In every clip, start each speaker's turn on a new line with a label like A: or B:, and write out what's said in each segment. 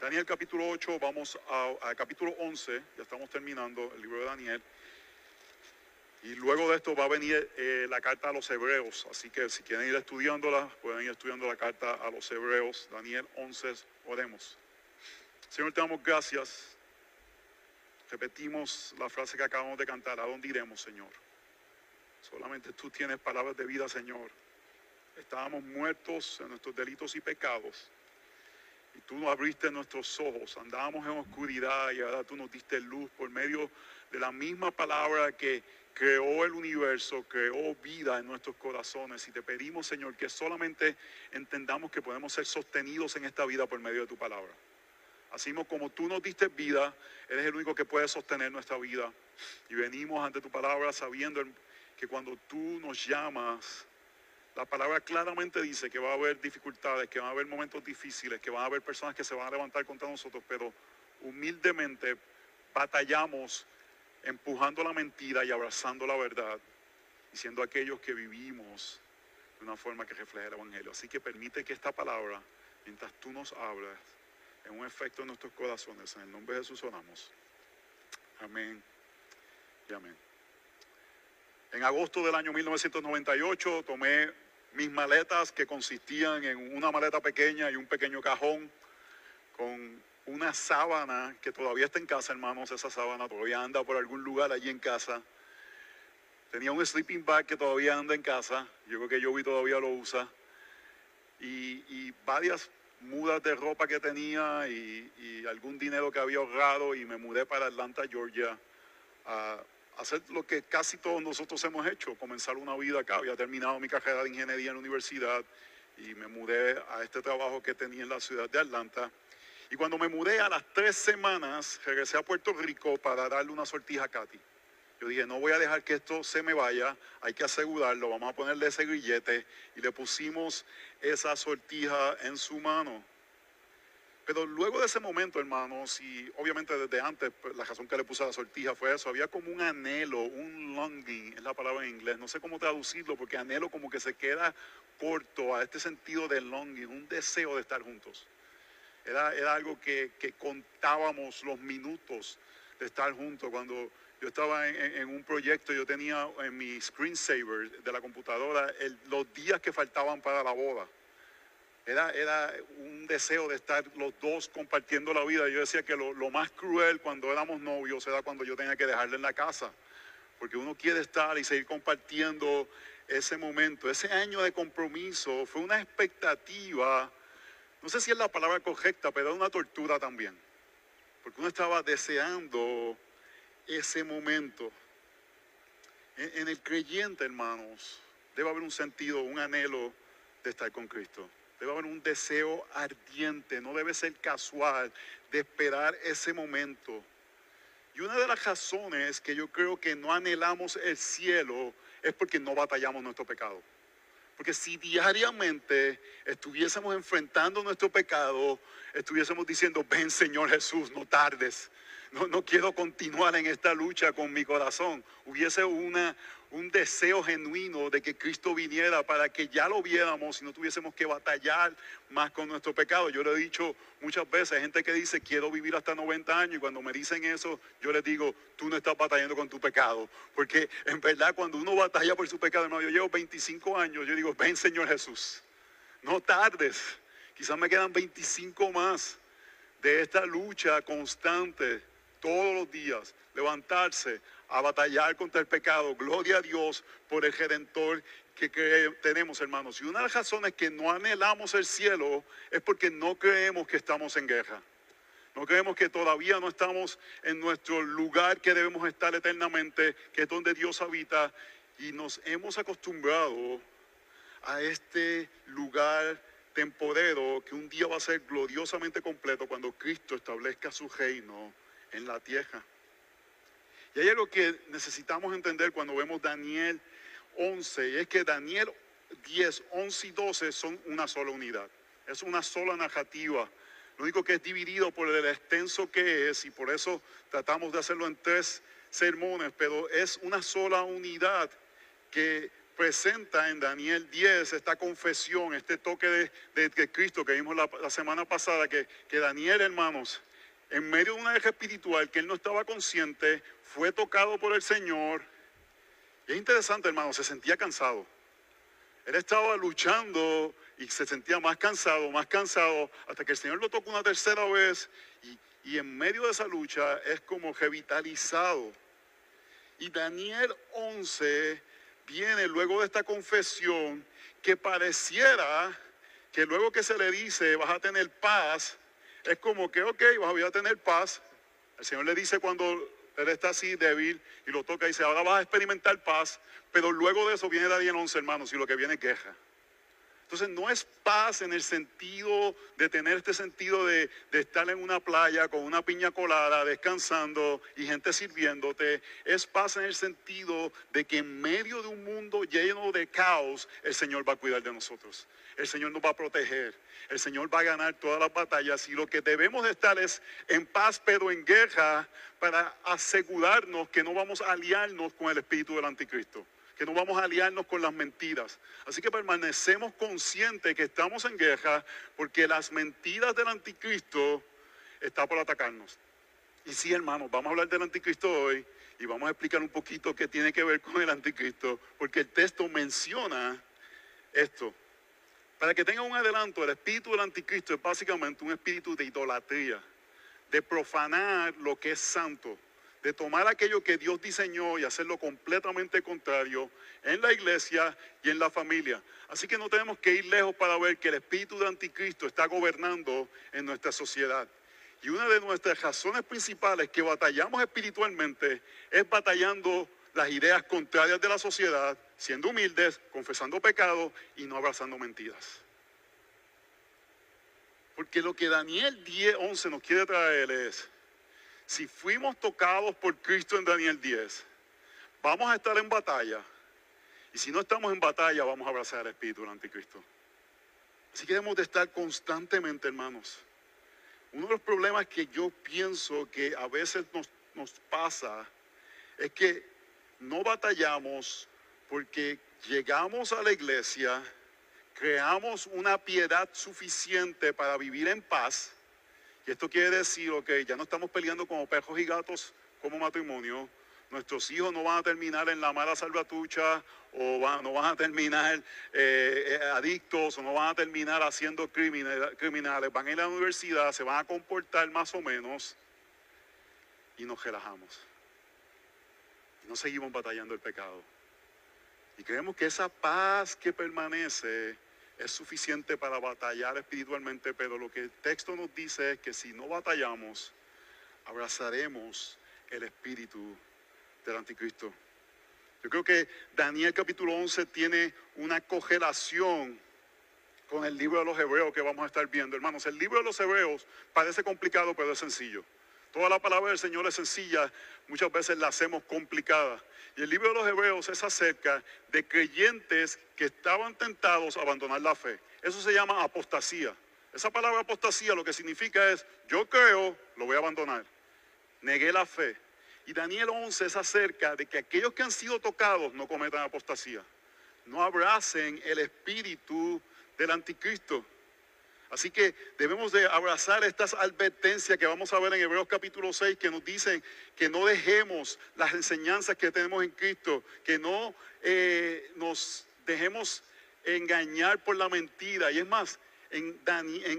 A: Daniel capítulo 8, vamos a, capítulo 11, ya estamos terminando el libro de Daniel. Y luego de esto va a venir eh, la carta a los hebreos, así que si quieren ir estudiándola, pueden ir estudiando la carta a los hebreos. Daniel 11, oremos. Señor, te damos gracias. Repetimos la frase que acabamos de cantar. ¿A dónde iremos, Señor? Solamente tú tienes palabras de vida, Señor. Estábamos muertos en nuestros delitos y pecados. Y tú nos abriste nuestros ojos. Andábamos en oscuridad y ahora tú nos diste luz por medio de la misma palabra que creó el universo, creó vida en nuestros corazones. Y te pedimos, Señor, que solamente entendamos que podemos ser sostenidos en esta vida por medio de tu palabra. Así como tú nos diste vida, eres el único que puede sostener nuestra vida. Y venimos ante tu palabra sabiendo que cuando tú nos llamas, la palabra claramente dice que va a haber dificultades, que va a haber momentos difíciles, que van a haber personas que se van a levantar contra nosotros, pero humildemente batallamos empujando la mentira y abrazando la verdad y siendo aquellos que vivimos de una forma que refleje el Evangelio. Así que permite que esta palabra, mientras tú nos hablas, en un efecto en nuestros corazones. En el nombre de Jesús oramos. Amén y amén. En agosto del año 1998 tomé mis maletas que consistían en una maleta pequeña y un pequeño cajón con una sábana que todavía está en casa, hermanos. Esa sábana todavía anda por algún lugar allí en casa. Tenía un sleeping bag que todavía anda en casa. Yo creo que Joey todavía lo usa. Y, y varias mudas de ropa que tenía y, algún dinero que había ahorrado y me mudé para Atlanta, Georgia, a hacer lo que casi todos nosotros hemos hecho, comenzar una vida acá. Había terminado mi carrera de ingeniería en la universidad y me mudé a este trabajo que tenía en la ciudad de Atlanta. Y cuando me mudé a las tres semanas, regresé a Puerto Rico para darle una sortija a Katy. Yo dije, no voy a dejar que esto se me vaya, hay que asegurarlo, vamos a ponerle ese grillete y le pusimos esa sortija en su mano. Pero luego de ese momento, hermanos, y obviamente desde antes, pues, la razón que le puse a la sortija fue eso, había como un anhelo, un longing, es la palabra en inglés, no sé cómo traducirlo, porque anhelo como que se queda corto a este sentido de longing, un deseo de estar juntos. Era, era algo que, que contábamos los minutos de estar juntos cuando yo estaba en, un proyecto, yo tenía en mi screensaver de la computadora los días que faltaban para la boda. Era, un deseo de estar los dos compartiendo la vida. Yo decía que lo, más cruel cuando éramos novios era cuando yo tenía que dejarle en la casa. Porque uno quiere estar y seguir compartiendo ese momento. Ese año de compromiso fue una expectativa, no sé si es la palabra correcta, pero era una tortura también. Porque uno estaba deseando ese momento. En, el creyente, hermanos, debe haber un sentido, un anhelo de estar con Cristo. Debe haber un deseo ardiente, no debe ser casual de esperar ese momento. Y una de las razones que yo creo que no anhelamos el cielo es porque no batallamos nuestro pecado. Porque si diariamente estuviésemos enfrentando nuestro pecado, estuviésemos diciendo, ven Señor Jesús, no tardes, no, quiero continuar en esta lucha con mi corazón. Hubiese una, un deseo genuino de que Cristo viniera para que ya lo viéramos y no tuviésemos que batallar más con nuestro pecado. Yo le he dicho muchas veces, hay gente que dice, quiero vivir hasta 90 años y cuando me dicen eso, yo les digo, tú no estás batallando con tu pecado. Porque en verdad cuando uno batalla por su pecado, hermano, yo llevo 25 años, yo digo, ven Señor Jesús, no tardes, quizás me quedan 25 más de esta lucha constante todos los días, levantarse a batallar contra el pecado. Gloria a Dios por el Redentor que tenemos, hermanos. Y una de las razones que no anhelamos el cielo es porque no creemos que estamos en guerra. No creemos que todavía no estamos en nuestro lugar que debemos estar eternamente, que es donde Dios habita. Y nos hemos acostumbrado a este lugar temporero que un día va a ser gloriosamente completo cuando Cristo establezca su reino en la tierra. Y hay algo que necesitamos entender cuando vemos Daniel 11, y es que Daniel 10, 11 y 12 son una sola unidad. Es una sola narrativa. Lo único que es dividido por el extenso que es, y por eso tratamos de hacerlo en tres sermones, pero es una sola unidad que presenta en Daniel 10 esta confesión, este toque de, Cristo que vimos la, semana pasada, que, que Daniel, hermanos, en medio de una eje espiritual que él no estaba consciente, fue tocado por el Señor. Y es interesante, hermano, se sentía cansado. Él estaba luchando y se sentía más cansado, más cansado, hasta que el Señor lo tocó una tercera vez y, y en medio de esa lucha es como revitalizado. Y Daniel 11 viene luego de esta confesión que pareciera que luego que se le dice vas a tener paz, es como que, ok, vas a tener paz. El Señor le dice cuando él está así débil y lo toca y dice, ahora vas a experimentar paz, pero luego de eso viene Daniel 11, hermanos, y lo que viene es queja. Entonces no es paz en el sentido de tener este sentido de, estar en una playa con una piña colada, descansando y gente sirviéndote. Es paz en el sentido de que en medio de un mundo lleno de caos, el Señor va a cuidar de nosotros. El Señor nos va a proteger. El Señor va a ganar todas las batallas. Y lo que debemos de estar es en paz, pero en guerra, para asegurarnos que no vamos a aliarnos con el espíritu del anticristo que no vamos a aliarnos con las mentiras. Así que permanecemos conscientes que estamos en guerra porque las mentiras del anticristo están por atacarnos. Y sí, hermanos, vamos a hablar del anticristo hoy y vamos a explicar un poquito qué tiene que ver con el anticristo, porque el texto menciona esto. Para que tengan un adelanto, el espíritu del anticristo es básicamente un espíritu de idolatría, de profanar lo que es santo de tomar aquello que Dios diseñó y hacerlo completamente contrario en la iglesia y en la familia. Así que no tenemos que ir lejos para ver que el espíritu de anticristo está gobernando en nuestra sociedad. Y una de nuestras razones principales que batallamos espiritualmente es batallando las ideas contrarias de la sociedad, siendo humildes, confesando pecados y no abrazando mentiras. Porque lo que Daniel 10, 11 nos quiere traer es si fuimos tocados por Cristo en Daniel 10, vamos a estar en batalla. Y si no estamos en batalla, vamos a abrazar al Espíritu del Anticristo. Así que debemos de estar constantemente, hermanos. Uno de los problemas que yo pienso que a veces nos, nos pasa es que no batallamos porque llegamos a la iglesia, creamos una piedad suficiente para vivir en paz y esto quiere decir, ok, ya no estamos peleando como perros y gatos como matrimonio. Nuestros hijos no van a terminar en la mala salvatucha o no van a terminar eh, eh, adictos o no van a terminar haciendo criminales. Van a ir a la universidad, se van a comportar más o menos y nos relajamos. No seguimos batallando el pecado. Y creemos que esa paz que permanece es suficiente para batallar espiritualmente, pero lo que el texto nos dice es que si no batallamos, abrazaremos el espíritu del anticristo. Yo creo que Daniel capítulo 11 tiene una cogelación con el libro de los hebreos que vamos a estar viendo. Hermanos, el libro de los hebreos parece complicado, pero es sencillo. Toda la palabra del Señor es sencilla, muchas veces la hacemos complicada. Y el libro de los Hebreos es acerca de creyentes que estaban tentados a abandonar la fe. Eso se llama apostasía. Esa palabra apostasía lo que significa es, yo creo, lo voy a abandonar. Negué la fe. Y Daniel 11 es acerca de que aquellos que han sido tocados no cometan apostasía. No abracen el espíritu del anticristo. Así que debemos de abrazar estas advertencias que vamos a ver en Hebreos capítulo 6 que nos dicen que no dejemos las enseñanzas que tenemos en Cristo, que no eh, nos dejemos engañar por la mentira. Y es más, en,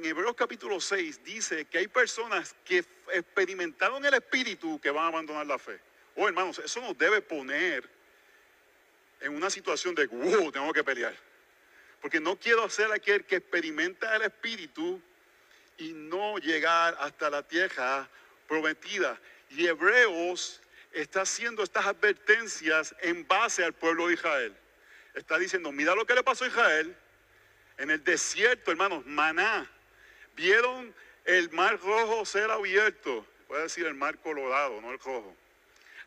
A: Hebreos capítulo 6 dice que hay personas que experimentaron el Espíritu que van a abandonar la fe. Oh hermanos, eso nos debe poner en una situación de, wow, tengo que pelear. Porque no quiero ser aquel que experimenta el Espíritu y no llegar hasta la tierra prometida. Y Hebreos está haciendo estas advertencias en base al pueblo de Israel. Está diciendo, mira lo que le pasó a Israel en el desierto, hermanos, maná. Vieron el mar rojo ser abierto. Puede decir el mar colorado, no el rojo.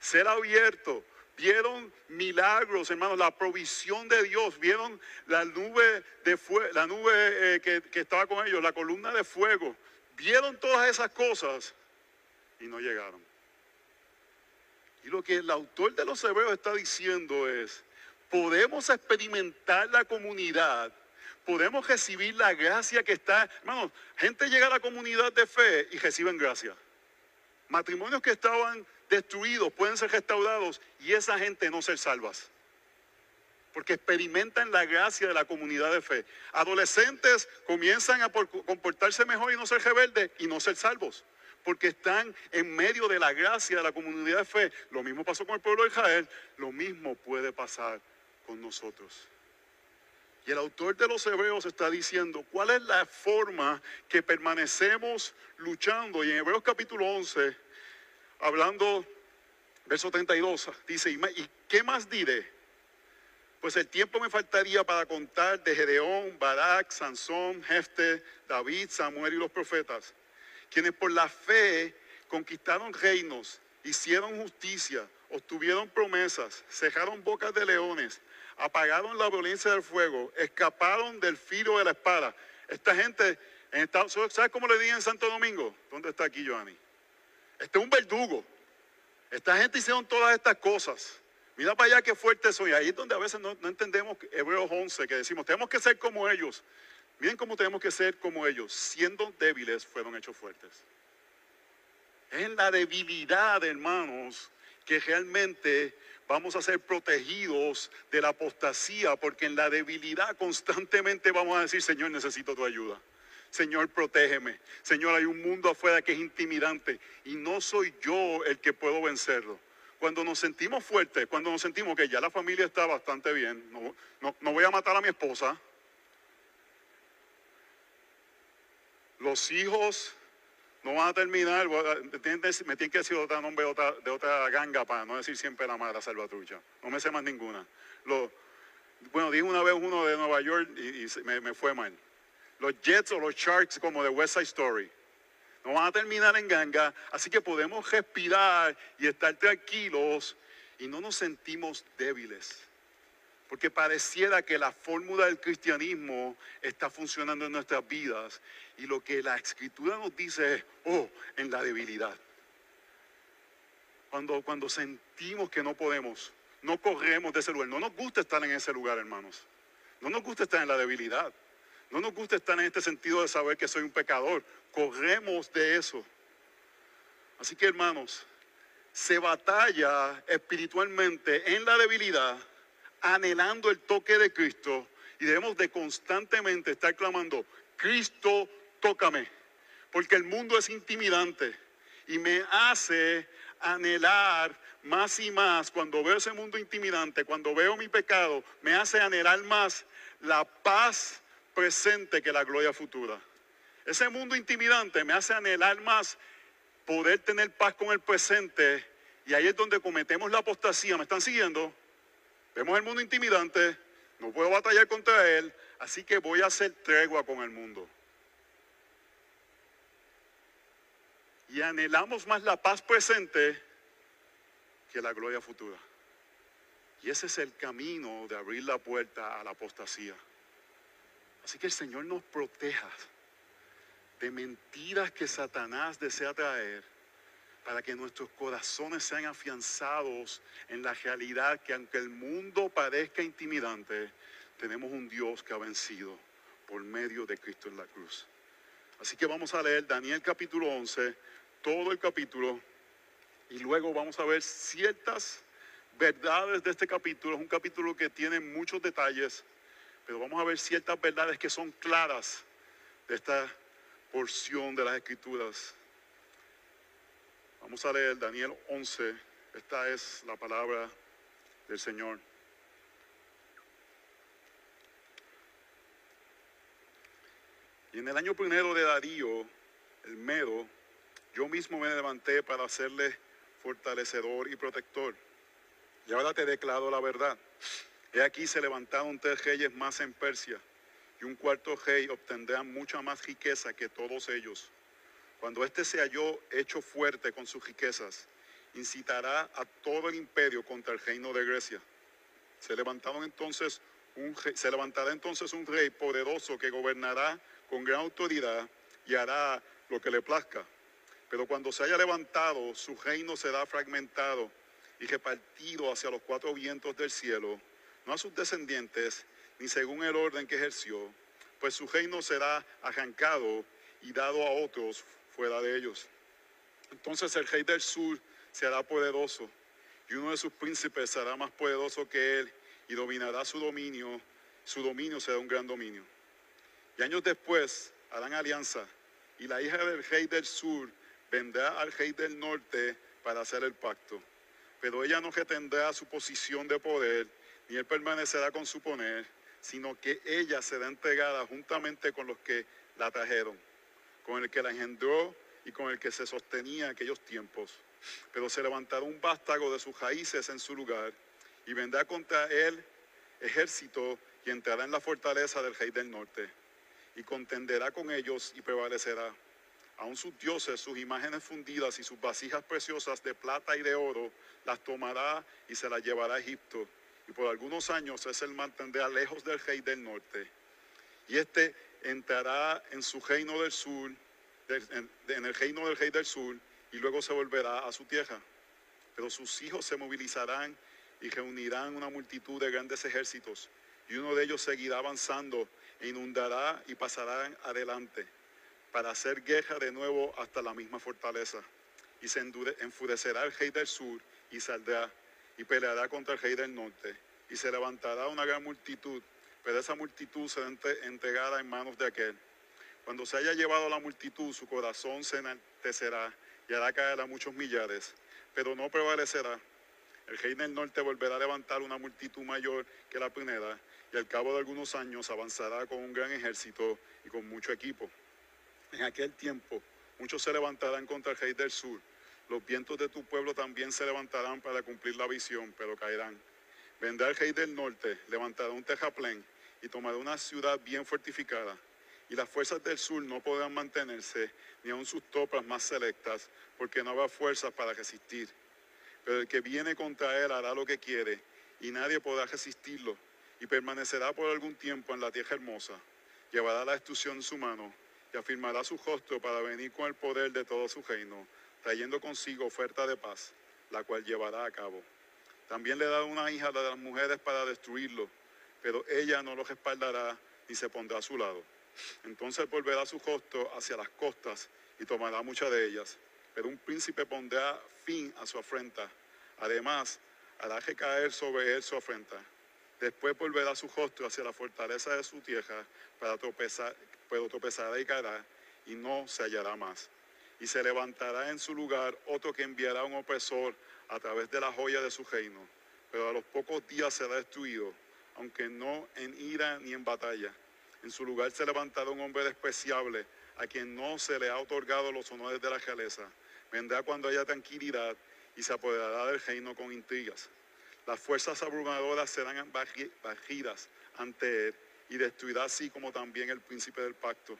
A: Ser abierto vieron milagros, hermanos, la provisión de Dios, vieron la nube, de la nube eh, que, que estaba con ellos, la columna de fuego, vieron todas esas cosas y no llegaron. Y lo que el autor de los hebreos está diciendo es, podemos experimentar la comunidad, podemos recibir la gracia que está. Hermanos, gente llega a la comunidad de fe y reciben gracia. Matrimonios que estaban destruidos pueden ser restaurados y esa gente no ser salvas. Porque experimentan la gracia de la comunidad de fe. Adolescentes comienzan a comportarse mejor y no ser rebeldes y no ser salvos. Porque están en medio de la gracia de la comunidad de fe. Lo mismo pasó con el pueblo de Israel. Lo mismo puede pasar con nosotros. Y el autor de los Hebreos está diciendo cuál es la forma que permanecemos luchando. Y en Hebreos capítulo 11, hablando, verso 32, dice, ¿y qué más diré? Pues el tiempo me faltaría para contar de Gedeón, Barak, Sansón, Jefte, David, Samuel y los profetas, quienes por la fe conquistaron reinos, hicieron justicia, obtuvieron promesas, cejaron bocas de leones, apagaron la violencia del fuego, escaparon del filo de la espada. Esta gente, en Estados, ¿sabes cómo le dije en Santo Domingo? ¿Dónde está aquí, Joanny? Este es un verdugo. Esta gente hicieron todas estas cosas. Mira para allá qué fuertes son. Y ahí es donde a veces no, no entendemos Hebreos 11, que decimos, tenemos que ser como ellos. Miren cómo tenemos que ser como ellos. Siendo débiles, fueron hechos fuertes. Es en la debilidad, hermanos, que realmente vamos a ser protegidos de la apostasía, porque en la debilidad constantemente vamos a decir, Señor, necesito tu ayuda. Señor, protégeme. Señor, hay un mundo afuera que es intimidante y no soy yo el que puedo vencerlo. Cuando nos sentimos fuertes, cuando nos sentimos que ya la familia está bastante bien, no, no voy a matar a mi esposa, los hijos no van a terminar, me tienen que decir otro nombre de otra, ganga para no decir siempre la madre salvatrucha. No me sé más ninguna. bueno, dije una vez uno de Nueva York y, me, fue mal. Los Jets o los Sharks como de West Side Story. No van a terminar en ganga, así que podemos respirar y estar tranquilos y no nos sentimos débiles. Porque pareciera que la fórmula del cristianismo está funcionando en nuestras vidas. Y lo que la escritura nos dice es, oh, en la debilidad. Cuando, cuando sentimos que no podemos, no corremos de ese lugar. No nos gusta estar en ese lugar, hermanos. No nos gusta estar en la debilidad. No nos gusta estar en este sentido de saber que soy un pecador. Corremos de eso. Así que, hermanos, se batalla espiritualmente en la debilidad anhelando el toque de Cristo y debemos de constantemente estar clamando, Cristo, tócame, porque el mundo es intimidante y me hace anhelar más y más cuando veo ese mundo intimidante, cuando veo mi pecado, me hace anhelar más la paz presente que la gloria futura. Ese mundo intimidante me hace anhelar más poder tener paz con el presente y ahí es donde cometemos la apostasía. ¿Me están siguiendo? Vemos el mundo intimidante, no puedo batallar contra él, así que voy a hacer tregua con el mundo. Y anhelamos más la paz presente que la gloria futura. Y ese es el camino de abrir la puerta a la apostasía. Así que el Señor nos proteja de mentiras que Satanás desea traer para que nuestros corazones sean afianzados en la realidad que aunque el mundo parezca intimidante, tenemos un Dios que ha vencido por medio de Cristo en la cruz. Así que vamos a leer Daniel capítulo 11, todo el capítulo, y luego vamos a ver ciertas verdades de este capítulo. Es un capítulo que tiene muchos detalles, pero vamos a ver ciertas verdades que son claras de esta porción de las escrituras Vamos a leer Daniel 11. Esta es la palabra del Señor. Y en el año primero de Darío, el Medo, yo mismo me levanté para hacerle fortalecedor y protector. Y ahora te declaro la verdad. He aquí se levantaron tres reyes más en Persia, y un cuarto rey obtendrá mucha más riqueza que todos ellos cuando éste se halló hecho fuerte con sus riquezas, incitará a todo el imperio contra el reino de Grecia. Se, levantaron entonces un, se levantará entonces un rey poderoso que gobernará con gran autoridad y hará lo que le plazca. Pero cuando se haya levantado, su reino será fragmentado y repartido hacia los cuatro vientos del cielo. No a sus descendientes, ni según el orden que ejerció, pues su reino será arrancado y dado a otros fuera de ellos. Entonces el rey del sur será poderoso y uno de sus príncipes será más poderoso que él y dominará su dominio. Su dominio será un gran dominio. Y años después harán alianza y la hija del rey del sur vendrá al rey del norte para hacer el pacto. Pero ella no retendrá su posición de poder, ni él permanecerá con su poder, sino que ella será entregada juntamente con los que la trajeron, con el que la engendró y con el que se sostenía en aquellos tiempos. Pero se levantará un vástago de sus raíces en su lugar, y vendrá contra él ejército y entrará en la fortaleza del rey del norte, y contenderá con ellos y prevalecerá. Aun sus dioses, sus imágenes fundidas y sus vasijas preciosas de plata y de oro, las tomará y se las llevará a Egipto. Y por algunos años es el mantendrá lejos del rey del norte. Y este entrará en su reino del sur, en, en el reino del rey del sur, y luego se volverá a su tierra. Pero sus hijos se movilizarán y reunirán una multitud de grandes ejércitos, y uno de ellos seguirá avanzando e inundará y pasará adelante para hacer guerra de nuevo hasta la misma fortaleza. Y se enfurecerá el rey del sur y saldrá y peleará contra el rey del norte. Y se levantará una gran multitud, pero esa multitud será entregada en manos de aquel. Cuando se haya llevado la multitud, su corazón se enaltecerá y hará caer a muchos millares, pero no prevalecerá. El rey del norte volverá a levantar una multitud mayor que la primera, y al cabo de algunos años avanzará con un gran ejército y con mucho equipo. En aquel tiempo muchos se levantarán contra el rey del sur. Los vientos de tu pueblo también se levantarán para cumplir la visión, pero caerán. Vendrá el rey del norte, levantará un tejaplén y tomará una ciudad bien fortificada. Y las fuerzas del sur no podrán mantenerse, ni aun sus tropas más selectas, porque no habrá fuerzas para resistir. Pero el que viene contra él hará lo que quiere, y nadie podrá resistirlo, y permanecerá por algún tiempo en la tierra hermosa. Llevará la destrucción en su mano, y afirmará su rostro para venir con el poder de todo su reino, trayendo consigo oferta de paz, la cual llevará a cabo. También le dará una hija de las mujeres para destruirlo, pero ella no lo respaldará ni se pondrá a su lado. Entonces volverá su rostro hacia las costas y tomará muchas de ellas. Pero un príncipe pondrá fin a su afrenta. Además, hará recaer sobre él su afrenta. Después volverá su rostro hacia la fortaleza de su tierra para tropezar, pero tropezará y caerá y no se hallará más. Y se levantará en su lugar otro que enviará un opresor a través de la joya de su reino, pero a los pocos días será destruido, aunque no en ira ni en batalla. En su lugar se levantará un hombre despreciable, a quien no se le ha otorgado los honores de la realeza. Vendrá cuando haya tranquilidad y se apoderará del reino con intrigas. Las fuerzas abrumadoras serán bajidas ante él y destruirá así como también el príncipe del pacto.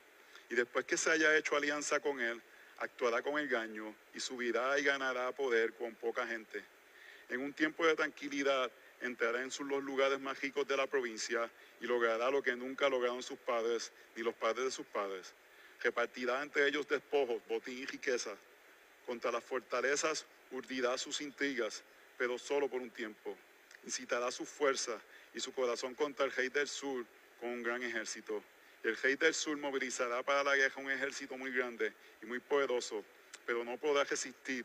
A: Y después que se haya hecho alianza con él, actuará con engaño y subirá y ganará poder con poca gente. En un tiempo de tranquilidad entrará en los lugares más ricos de la provincia y logrará lo que nunca lograron sus padres ni los padres de sus padres. Repartirá entre ellos despojos, botín y riquezas. Contra las fortalezas urdirá sus intrigas, pero solo por un tiempo. Incitará su fuerza y su corazón contra el rey del sur con un gran ejército. El rey del sur movilizará para la guerra un ejército muy grande y muy poderoso, pero no podrá resistir,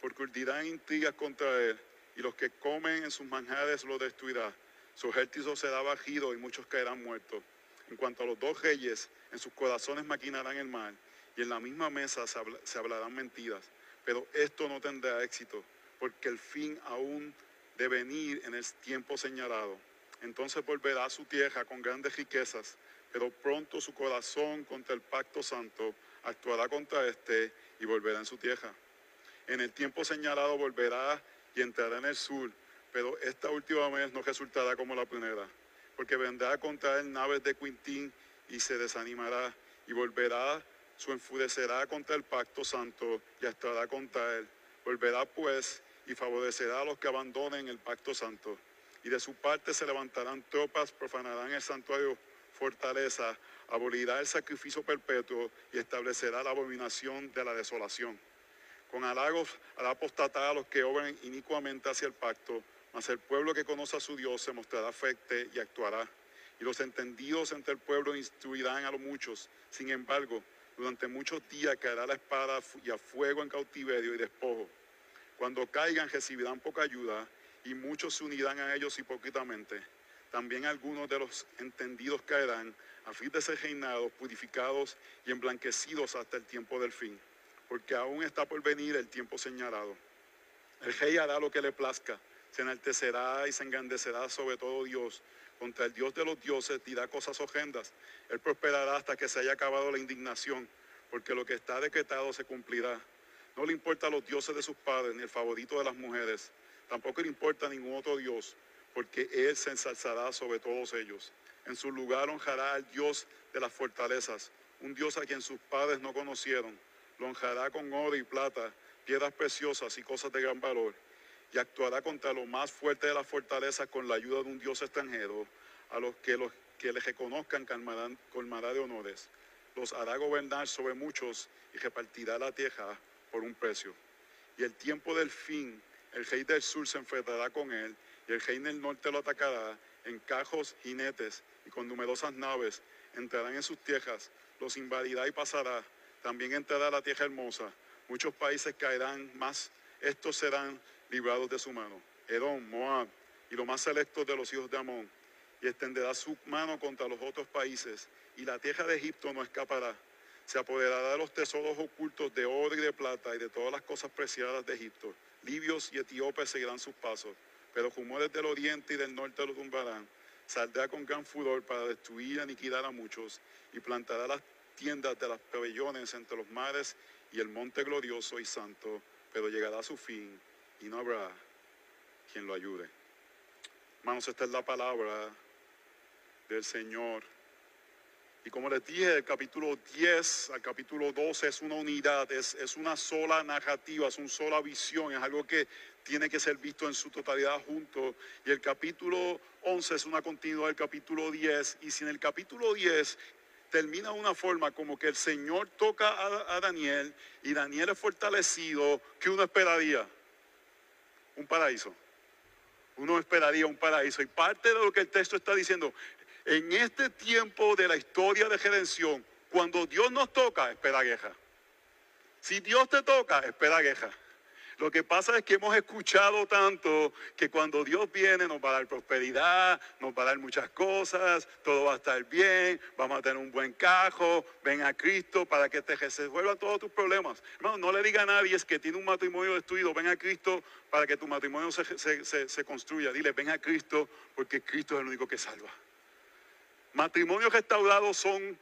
A: porque urdirá intrigas contra él, y los que comen en sus manjares lo destruirá. Su ejército será bajido y muchos caerán muertos. En cuanto a los dos reyes, en sus corazones maquinarán el mal, y en la misma mesa se, se hablarán mentiras. Pero esto no tendrá éxito, porque el fin aún de venir en el tiempo señalado. Entonces volverá a su tierra con grandes riquezas, pero pronto su corazón contra el pacto santo actuará contra éste y volverá en su tierra. En el tiempo señalado volverá y entrará en el sur, pero esta última vez no resultará como la primera, porque vendrá contra él naves de Quintín y se desanimará y volverá, su enfurecerá contra el pacto santo y actuará contra él. Volverá pues y favorecerá a los que abandonen el pacto santo y de su parte se levantarán tropas, profanarán el santuario fortaleza, abolirá el sacrificio perpetuo y establecerá la abominación de la desolación. Con halagos hará apostatar a los que obran inicuamente hacia el pacto, Mas el pueblo que conoce a su Dios se mostrará fuerte y actuará. Y los entendidos entre el pueblo instruirán a los muchos. Sin embargo, durante muchos días caerá la espada y a fuego en cautiverio y despojo. Cuando caigan recibirán poca ayuda y muchos se unirán a ellos hipócritamente. También algunos de los entendidos caerán a fin de ser reinados, purificados y emblanquecidos hasta el tiempo del fin, porque aún está por venir el tiempo señalado. El rey hará lo que le plazca, se enaltecerá y se engrandecerá sobre todo Dios. Contra el Dios de los dioses dirá cosas horrendas. Él prosperará hasta que se haya acabado la indignación, porque lo que está decretado se cumplirá. No le importa a los dioses de sus padres, ni el favorito de las mujeres. Tampoco le importa a ningún otro Dios, porque Él se ensalzará sobre todos ellos. En su lugar honrará al Dios de las fortalezas, un Dios a quien sus padres no conocieron. Lo honrará con oro y plata, piedras preciosas y cosas de gran valor. Y actuará contra lo más fuerte de las fortalezas con la ayuda de un Dios extranjero, a los que, los que le reconozcan colmará de honores. Los hará gobernar sobre muchos y repartirá la tierra por un precio. Y el tiempo del fin, el rey del sur se enfrentará con él, y el rey del norte lo atacará en cajos, jinetes y con numerosas naves, entrarán en sus tierras, los invadirá y pasará, también entrará la tierra hermosa, muchos países caerán, más estos serán librados de su mano, Edom, Moab y lo más selecto de los hijos de Amón, y extenderá su mano contra los otros países, y la tierra de Egipto no escapará. Se apoderará de los tesoros ocultos de oro y de plata y de todas las cosas preciadas de Egipto. Libios y etíopes seguirán sus pasos, pero rumores del oriente y del norte lo tumbarán saldrá con gran furor para destruir y aniquilar a muchos y plantará las tiendas de las pabellones entre los mares y el monte glorioso y santo, pero llegará a su fin y no habrá quien lo ayude. Hermanos, esta es la palabra del Señor. Y como les dije, el capítulo 10 al capítulo 12 es una unidad, es, es una sola narrativa, es una sola visión, es algo que tiene que ser visto en su totalidad junto. Y el capítulo 11 es una continuidad del capítulo 10. Y si en el capítulo 10 termina de una forma como que el Señor toca a, a Daniel y Daniel es fortalecido, ¿qué uno esperaría? Un paraíso. Uno esperaría un paraíso. Y parte de lo que el texto está diciendo, en este tiempo de la historia de redención, cuando Dios nos toca, espera queja. Si Dios te toca, espera queja. Lo que pasa es que hemos escuchado tanto que cuando Dios viene nos va a dar prosperidad, nos va a dar muchas cosas, todo va a estar bien, vamos a tener un buen cajo, ven a Cristo para que te resuelvan todos tus problemas. Hermano, no le diga a nadie es que tiene un matrimonio destruido, ven a Cristo para que tu matrimonio se, se construya. Dile, ven a Cristo porque Cristo es el único que salva. Matrimonios restaurados son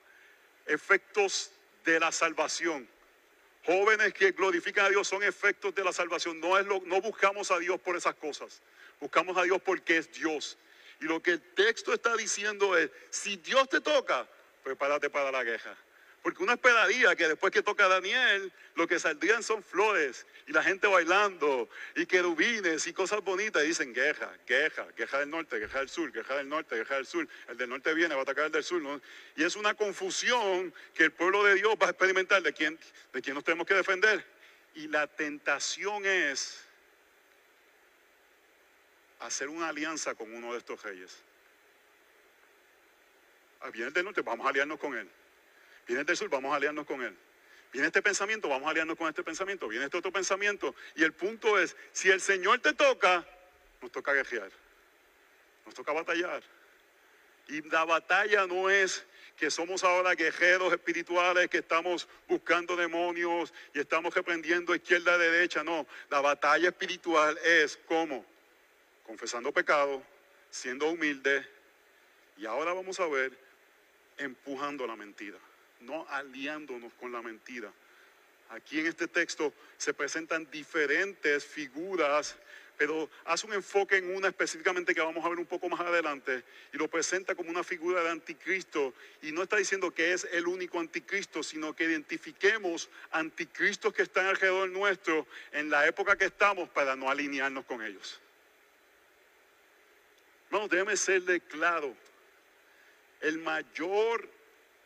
A: efectos de la salvación. Jóvenes que glorifican a Dios son efectos de la salvación. No, es lo, no buscamos a Dios por esas cosas. Buscamos a Dios porque es Dios. Y lo que el texto está diciendo es, si Dios te toca, prepárate para la guerra. Porque uno esperaría que después que toca Daniel, lo que saldrían son flores y la gente bailando y querubines y cosas bonitas. Y dicen guerra, guerra, guerra del norte, guerra del sur, guerra del norte, guerra del sur. El del norte viene, va a atacar el del sur. Y es una confusión que el pueblo de Dios va a experimentar de quién, de nos tenemos que defender. Y la tentación es hacer una alianza con uno de estos reyes. Ah, viene el del norte, vamos a aliarnos con él. Viene del sur, vamos a aliarnos con él. Viene este pensamiento, vamos a aliarnos con este pensamiento. Viene este otro pensamiento. Y el punto es, si el Señor te toca, nos toca guerrear. Nos toca batallar. Y la batalla no es que somos ahora guerreros espirituales, que estamos buscando demonios y estamos reprendiendo izquierda y derecha. No, la batalla espiritual es como confesando pecado, siendo humilde y ahora vamos a ver empujando la mentira no aliándonos con la mentira. Aquí en este texto se presentan diferentes figuras, pero hace un enfoque en una específicamente que vamos a ver un poco más adelante y lo presenta como una figura de anticristo y no está diciendo que es el único anticristo, sino que identifiquemos anticristos que están alrededor nuestro en la época que estamos para no alinearnos con ellos. Hermano, déjeme serle claro, el mayor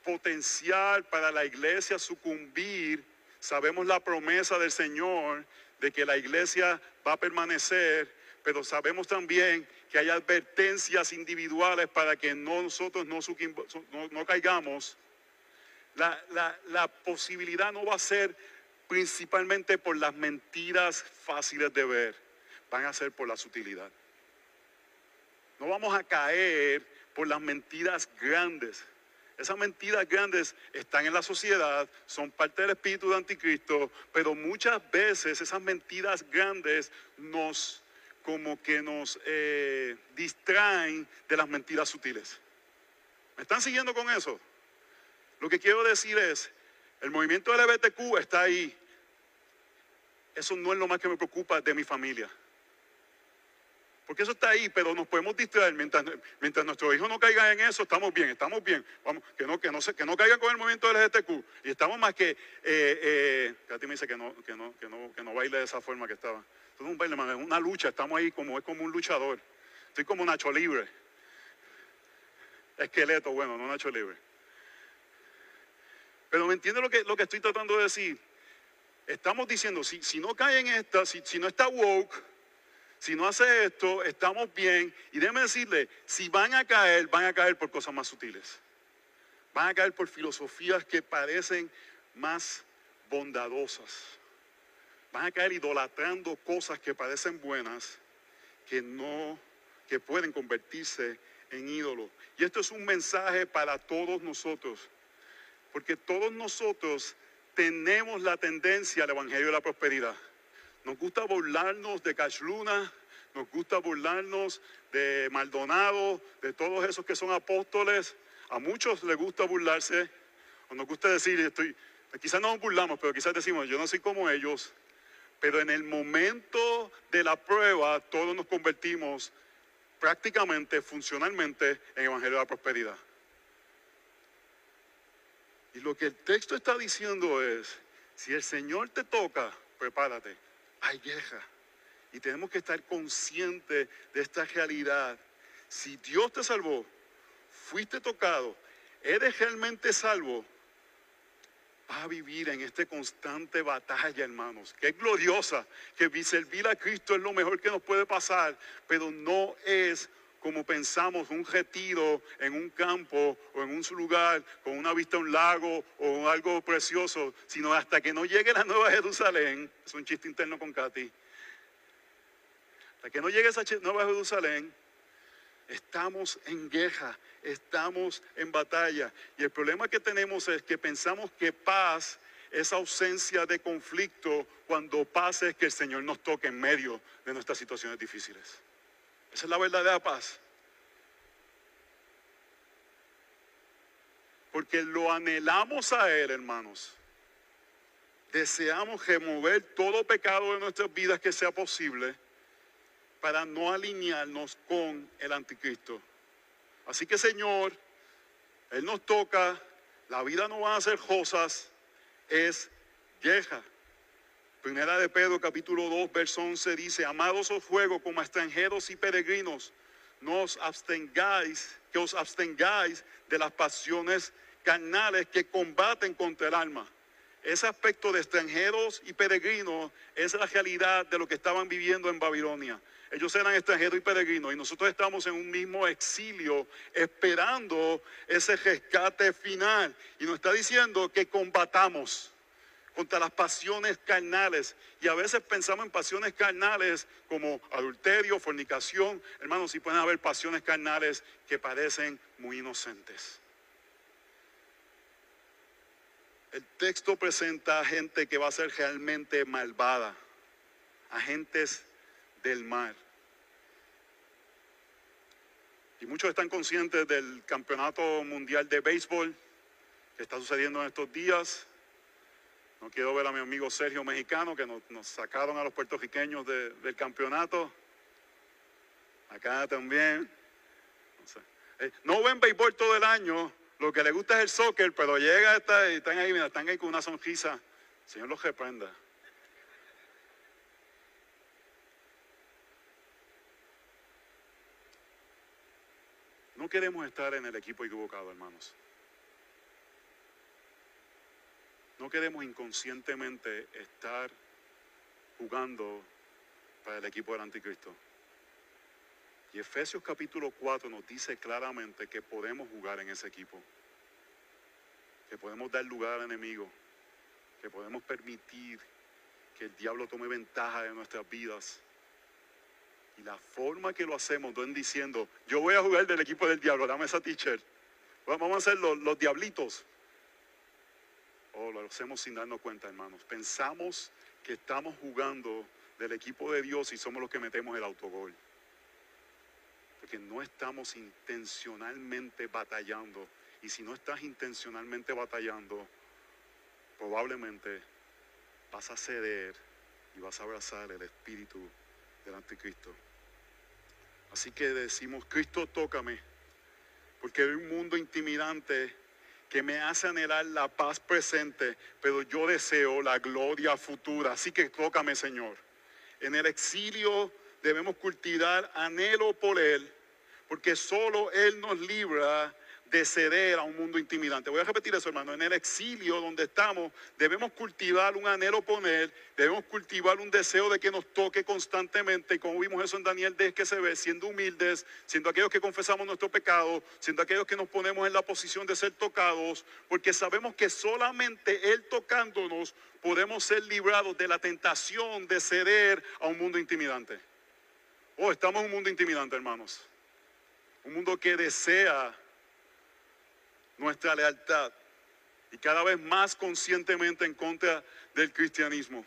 A: potencial para la iglesia sucumbir, sabemos la promesa del Señor de que la iglesia va a permanecer, pero sabemos también que hay advertencias individuales para que no, nosotros no, no, caigamos. La, la posibilidad no va a ser principalmente por las mentiras fáciles de ver, van a ser por la sutilidad. No vamos a caer por las mentiras grandes. Esas mentiras grandes están en la sociedad, son parte del espíritu de anticristo, pero muchas veces esas mentiras grandes nos como que nos eh, distraen de las mentiras sutiles. ¿Me están siguiendo con eso? Lo que quiero decir es, el movimiento LGBTQ está ahí. Eso no es lo más que me preocupa de mi familia. Porque eso está ahí, pero nos podemos distraer. Mientras, mientras nuestros hijos no caigan en eso, estamos bien, estamos bien. Vamos, que no, que no, que no caigan con el movimiento del LGTQ. Y estamos más que. Eh, eh, Katy me dice que no, que, no, que, no, que no baile de esa forma que estaba. es un baile, es una lucha. Estamos ahí como, es como un luchador. Estoy como Nacho Libre. Esqueleto, bueno, no Nacho Libre. Pero me entiende lo que, lo que estoy tratando de decir. Estamos diciendo, si, si no cae en esta, si, si no está woke, si no hace esto, estamos bien. Y déjeme decirle, si van a caer, van a caer por cosas más sutiles. Van a caer por filosofías que parecen más bondadosas. Van a caer idolatrando cosas que parecen buenas, que no, que pueden convertirse en ídolos. Y esto es un mensaje para todos nosotros, porque todos nosotros tenemos la tendencia al Evangelio de la Prosperidad. Nos gusta burlarnos de Cashluna, nos gusta burlarnos de Maldonado, de todos esos que son apóstoles. A muchos les gusta burlarse, o nos gusta decir, estoy, quizás no nos burlamos, pero quizás decimos, yo no soy como ellos. Pero en el momento de la prueba, todos nos convertimos prácticamente, funcionalmente, en Evangelio de la Prosperidad. Y lo que el texto está diciendo es, si el Señor te toca, prepárate hay vieja. Y tenemos que estar conscientes de esta realidad. Si Dios te salvó, fuiste tocado, eres realmente salvo, vas a vivir en esta constante batalla, hermanos, que gloriosa, que servir a Cristo es lo mejor que nos puede pasar, pero no es como pensamos, un retiro en un campo o en un lugar con una vista a un lago o algo precioso, sino hasta que no llegue la Nueva Jerusalén, es un chiste interno con Katy, hasta que no llegue esa Nueva Jerusalén, estamos en guerra, estamos en batalla. Y el problema que tenemos es que pensamos que paz es ausencia de conflicto cuando paz es que el Señor nos toque en medio de nuestras situaciones difíciles. Esa es la verdadera paz. Porque lo anhelamos a Él, hermanos. Deseamos remover todo pecado de nuestras vidas que sea posible para no alinearnos con el anticristo. Así que Señor, Él nos toca, la vida no va a ser cosas, es vieja. Primera de Pedro capítulo 2, verso 11 dice, amados os juego como extranjeros y peregrinos, no os abstengáis, que os abstengáis de las pasiones carnales que combaten contra el alma. Ese aspecto de extranjeros y peregrinos es la realidad de lo que estaban viviendo en Babilonia. Ellos eran extranjeros y peregrinos y nosotros estamos en un mismo exilio esperando ese rescate final. Y nos está diciendo que combatamos contra las pasiones carnales. Y a veces pensamos en pasiones carnales como adulterio, fornicación. Hermanos, si pueden haber pasiones carnales que parecen muy inocentes. El texto presenta a gente que va a ser realmente malvada, agentes del mar. Y muchos están conscientes del campeonato mundial de béisbol que está sucediendo en estos días. No quiero ver a mi amigo Sergio Mexicano, que nos, sacaron a los puertorriqueños del campeonato. Acá también. Eh, no ven béisbol todo el año, lo que le gusta es el soccer, pero llega esta y están ahí, mira, están ahí con una sonrisa. Señor los reprenda. No queremos estar en el equipo equivocado, hermanos. No queremos inconscientemente estar jugando para el equipo del anticristo. Y Efesios capítulo 4 nos dice claramente que podemos jugar en ese equipo, que podemos dar lugar al enemigo, que podemos permitir que el diablo tome ventaja de nuestras vidas. Y la forma que lo hacemos no diciendo, yo voy a jugar del equipo del diablo, dame esa t-shirt. Vamos a hacer los, los diablitos. Oh, lo hacemos sin darnos cuenta, hermanos. Pensamos que estamos jugando del equipo de Dios y somos los que metemos el autogol porque no estamos intencionalmente batallando. Y si no estás intencionalmente batallando, probablemente vas a ceder y vas a abrazar el espíritu del anticristo. Así que decimos, Cristo tócame, porque hay un mundo intimidante que me hace anhelar la paz presente, pero yo deseo la gloria futura. Así que tócame, Señor. En el exilio debemos cultivar anhelo por Él, porque solo Él nos libra de ceder a un mundo intimidante. Voy a repetir eso, hermano. En el exilio donde estamos, debemos cultivar un anhelo por Él, debemos cultivar un deseo de que nos toque constantemente. Y como vimos eso en Daniel 10 que se ve, siendo humildes, siendo aquellos que confesamos nuestro pecado, siendo aquellos que nos ponemos en la posición de ser tocados, porque sabemos que solamente Él tocándonos podemos ser librados de la tentación de ceder a un mundo intimidante. Oh, estamos en un mundo intimidante, hermanos. Un mundo que desea nuestra lealtad y cada vez más conscientemente en contra del cristianismo.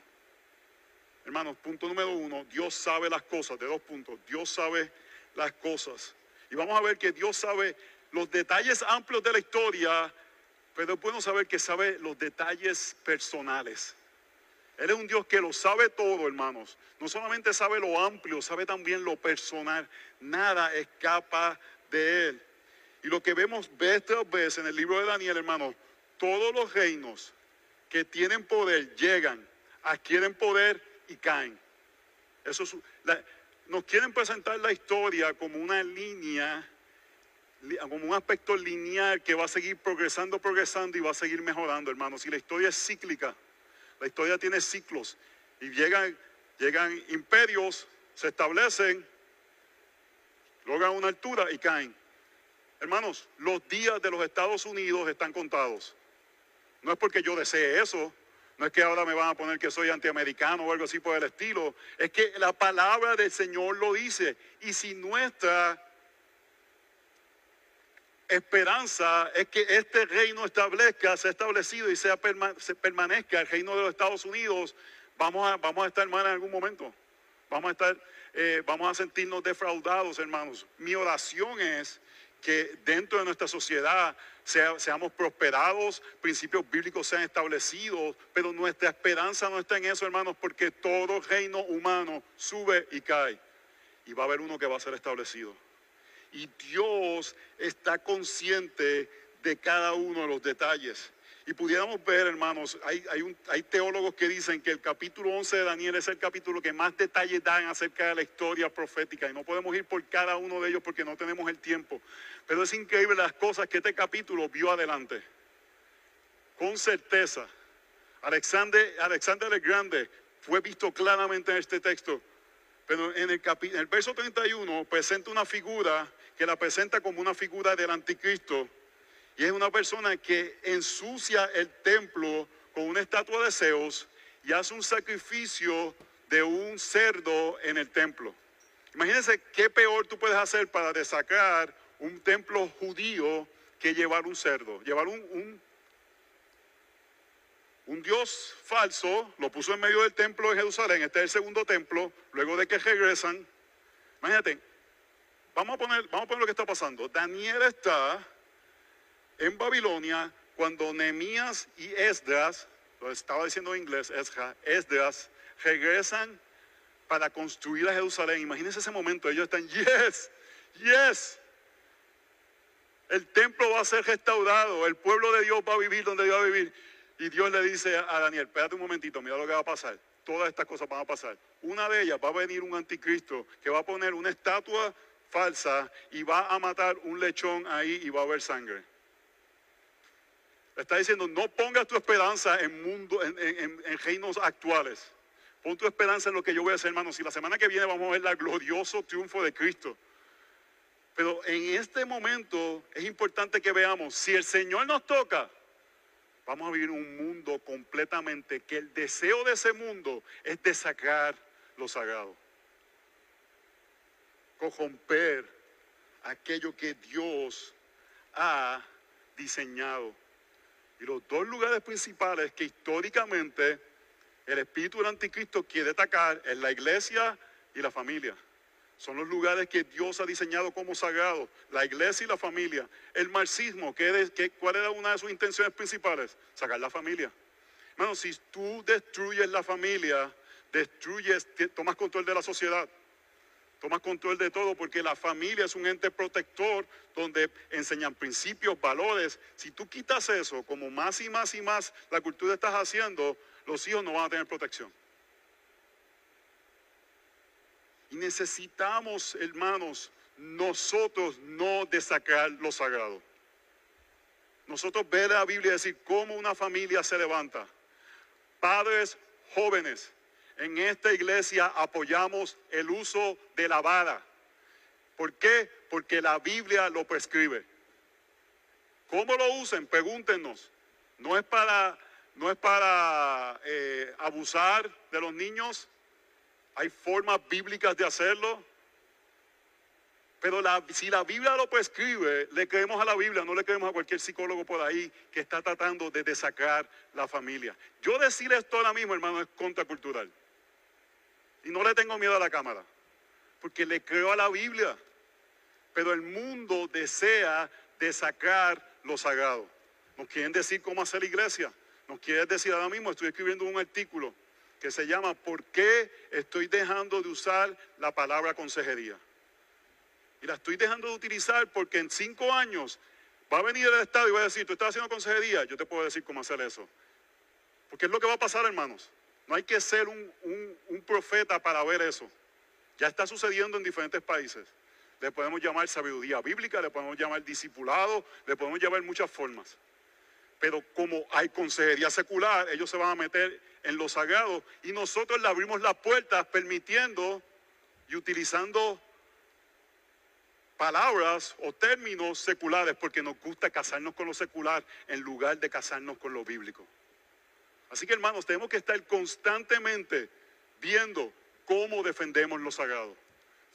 A: Hermanos, punto número uno, Dios sabe las cosas, de dos puntos, Dios sabe las cosas. Y vamos a ver que Dios sabe los detalles amplios de la historia, pero es bueno saber que sabe los detalles personales. Él es un Dios que lo sabe todo, hermanos. No solamente sabe lo amplio, sabe también lo personal. Nada escapa de Él. Y lo que vemos vez tras vez en el libro de Daniel, hermanos, todos los reinos que tienen poder llegan, adquieren poder y caen. Eso nos quieren presentar la historia como una línea, como un aspecto lineal que va a seguir progresando, progresando y va a seguir mejorando, hermanos. Y la historia es cíclica. La historia tiene ciclos y llegan, llegan imperios, se establecen, logran una altura y caen. Hermanos, los días de los Estados Unidos están contados. No es porque yo desee eso, no es que ahora me van a poner que soy antiamericano o algo así por el estilo. Es que la palabra del Señor lo dice. Y si nuestra esperanza es que este reino establezca, sea establecido y sea permanezca el reino de los Estados Unidos, vamos a, vamos a estar mal en algún momento. Vamos a estar, eh, vamos a sentirnos defraudados, hermanos. Mi oración es que dentro de nuestra sociedad seamos prosperados, principios bíblicos sean establecidos, pero nuestra esperanza no está en eso, hermanos, porque todo reino humano sube y cae. Y va a haber uno que va a ser establecido y Dios está consciente de cada uno de los detalles. Y pudiéramos ver, hermanos, hay, teólogos que dicen que el capítulo 11 de Daniel es el capítulo que más detalles dan acerca de la historia profética. Y no podemos ir por cada uno de ellos porque no tenemos el tiempo. Pero es increíble las cosas que este capítulo vio adelante. Con certeza, Alexander, Alexander el Grande fue visto claramente en este texto. Pero en el, en el verso 31 presenta una figura que la presenta como una figura del anticristo. Y es una persona que ensucia el templo con una estatua de Zeus y hace un sacrificio de un cerdo en el templo. Imagínense qué peor tú puedes hacer para desacrar un templo judío que llevar un cerdo. Llevar un, un, un, dios falso, lo puso en medio del templo de Jerusalén, este es el segundo templo, luego de que regresan. Imagínate, Vamos a poner, vamos a poner lo que está pasando. Daniel está en Babilonia cuando Nehemías y Esdras, lo estaba diciendo en inglés, Esdras, regresan para construir a Jerusalén. Imagínense ese momento, ellos están, yes, yes. El templo va a ser restaurado, el pueblo de Dios va a vivir donde Dios va a vivir. Y Dios le dice a Daniel, espérate un momentito, mira lo que va a pasar. Todas estas cosas van a pasar. Una de ellas va a venir un anticristo que va a poner una estatua falsa y va a matar un lechón ahí y va a haber sangre. Está diciendo, no pongas tu esperanza en, mundo, en, reinos actuales. Pon tu esperanza en lo que yo voy a hacer, hermanos. Y la semana que viene vamos a ver el glorioso triunfo de Cristo. Pero en este momento es importante que veamos, si el Señor nos toca, vamos a vivir un mundo completamente que el deseo de ese mundo es de sacar lo sagrado. Corromper aquello que Dios ha diseñado. Y los dos lugares principales que históricamente el espíritu del anticristo quiere atacar es la iglesia y la familia. Son los lugares que Dios ha diseñado como sagrados, la iglesia y la familia. El marxismo, cuál era una de sus intenciones principales? Sacar la familia. Bueno, si tú destruyes la familia, destruyes, tomas control de la sociedad, tomas control de todo, porque la familia es un ente protector donde enseñan principios, valores. Si tú quitas eso, como más y más y más la cultura estás haciendo, los hijos no van a tener protección. Y necesitamos, hermanos, nosotros no desacrar lo sagrado. Nosotros ver la Biblia y decir cómo una familia se levanta. Padres jóvenes, en esta iglesia apoyamos el uso de la vara. ¿Por qué? Porque la Biblia lo prescribe. ¿Cómo lo usen? Pregúntenos. No es para, no es para eh, abusar de los niños, hay formas bíblicas de hacerlo. Pero si la Biblia lo prescribe, le creemos a la Biblia, no le creemos a cualquier psicólogo por ahí que está tratando de desacrar la familia. Yo decir esto ahora mismo, hermano, es contracultural. Y no le tengo miedo a la cámara, porque le creo a la Biblia. Pero el mundo desea desacrar lo sagrado. Nos quieren decir cómo hacer la iglesia. Nos quieren decir ahora mismo, estoy escribiendo un artículo que se llama ¿Por qué estoy dejando de usar la palabra consejería? Y la estoy dejando de utilizar porque en cinco años va a venir el Estado y va a decir, tú estás haciendo consejería, yo te puedo decir cómo hacer eso. Porque es lo que va a pasar, hermanos. No hay que ser un, profeta para ver eso. Ya está sucediendo en diferentes países. Le podemos llamar sabiduría bíblica, le podemos llamar discipulado, le podemos llamar muchas formas. Pero como hay consejería secular, ellos se van a meter en lo sagrado y nosotros le abrimos las puertas permitiendo y utilizando palabras o términos seculares porque nos gusta casarnos con lo secular en lugar de casarnos con lo bíblico. Así que hermanos, tenemos que estar constantemente viendo cómo defendemos lo sagrado,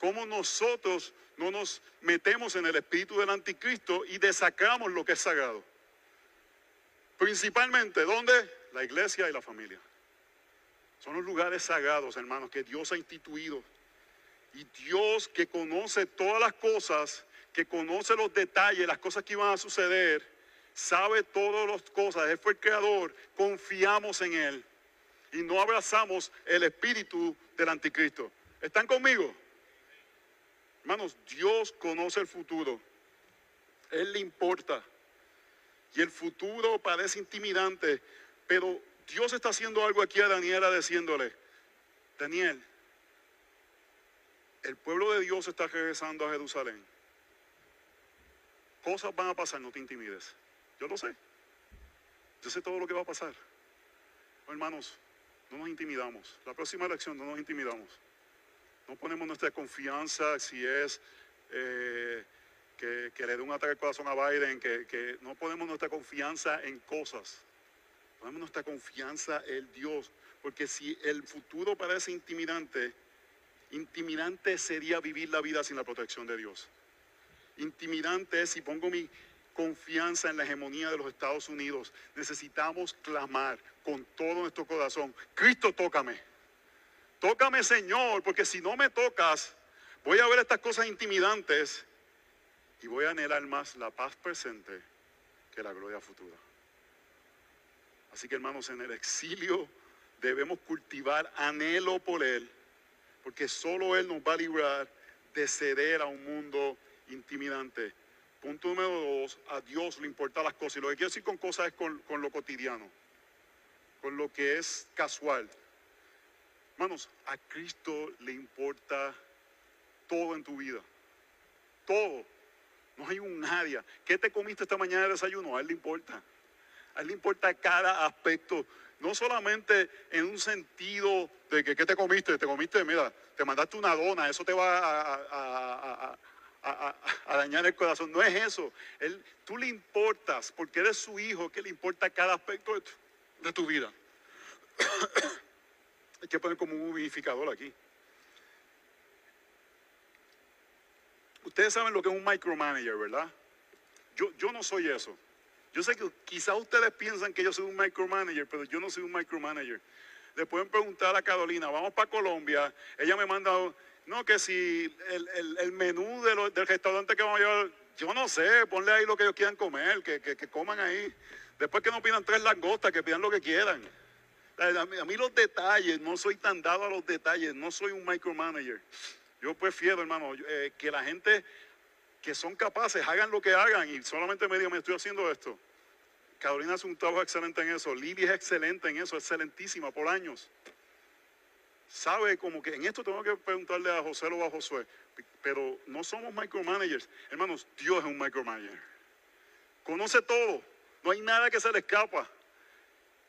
A: cómo nosotros no nos metemos en el espíritu del anticristo y desacramos lo que es sagrado. Principalmente, ¿dónde? La iglesia y la familia. Son los lugares sagrados, hermanos, que Dios ha instituido. Y Dios que conoce todas las cosas, que conoce los detalles, las cosas que iban a suceder, sabe todas las cosas, Él fue el creador, confiamos en Él y no abrazamos el espíritu del anticristo. ¿Están conmigo? Hermanos, Dios conoce el futuro. Él le importa. Y el futuro parece intimidante, pero Dios está haciendo algo aquí a Daniela diciéndole, Daniel, el pueblo de Dios está regresando a Jerusalén. Cosas van a pasar, no te intimides. Yo lo sé. Yo sé todo lo que va a pasar. hermanos, no nos intimidamos. La próxima elección no nos intimidamos. No ponemos nuestra confianza si es eh, que, le dé un ataque al corazón a Biden, que, que no ponemos nuestra confianza en cosas. Ponemos nuestra confianza en Dios, porque si el futuro parece intimidante, intimidante sería vivir la vida sin la protección de Dios. Intimidante es si pongo mi confianza en la hegemonía de los Estados Unidos. Necesitamos clamar con todo nuestro corazón, Cristo, tócame. Tócame, Señor, porque si no me tocas, voy a ver estas cosas intimidantes y voy a anhelar más la paz presente que la gloria futura. Así que hermanos, en el exilio debemos cultivar anhelo por Él, porque solo Él nos va a librar de ceder a un mundo intimidante. Punto número dos, a Dios le importan las cosas. Y lo que quiero decir con cosas es con, con lo cotidiano, con lo que es casual. Hermanos, a Cristo le importa todo en tu vida. Todo. No hay un área. ¿Qué te comiste esta mañana de desayuno? A Él le importa. A Él le importa cada aspecto, no solamente en un sentido de que ¿qué te comiste? Te comiste, mira, te mandaste una dona, eso te va a, dañar el corazón. No es eso. Él, tú le importas, porque eres su hijo, que le importa cada aspecto de tu, vida. Hay que poner como un unificador aquí. Ustedes saben lo que es un micromanager, ¿verdad? Yo, yo no soy eso. Yo sé que quizás ustedes piensan que yo soy un micromanager, pero yo no soy un micromanager. Le pueden preguntar a Carolina, vamos para Colombia. Ella me manda no, que si el, menú del restaurante que vamos a llevar, yo no sé, ponle ahí lo que ellos quieran comer, que, coman ahí. Después que no pidan tres langostas, que pidan lo que quieran. A mí, los detalles, no soy tan dado a los detalles, no soy un micromanager. Yo prefiero, hermano, eh, que la gente que son capaces hagan lo que hagan y solamente me digan, me estoy haciendo esto. Carolina hace un trabajo excelente en eso, Lili es excelente en eso, excelentísima por años sabe como que en esto tengo que preguntarle a José o a Josué, pero no somos micromanagers. Hermanos, Dios es un micromanager. Conoce todo, no hay nada que se le escapa.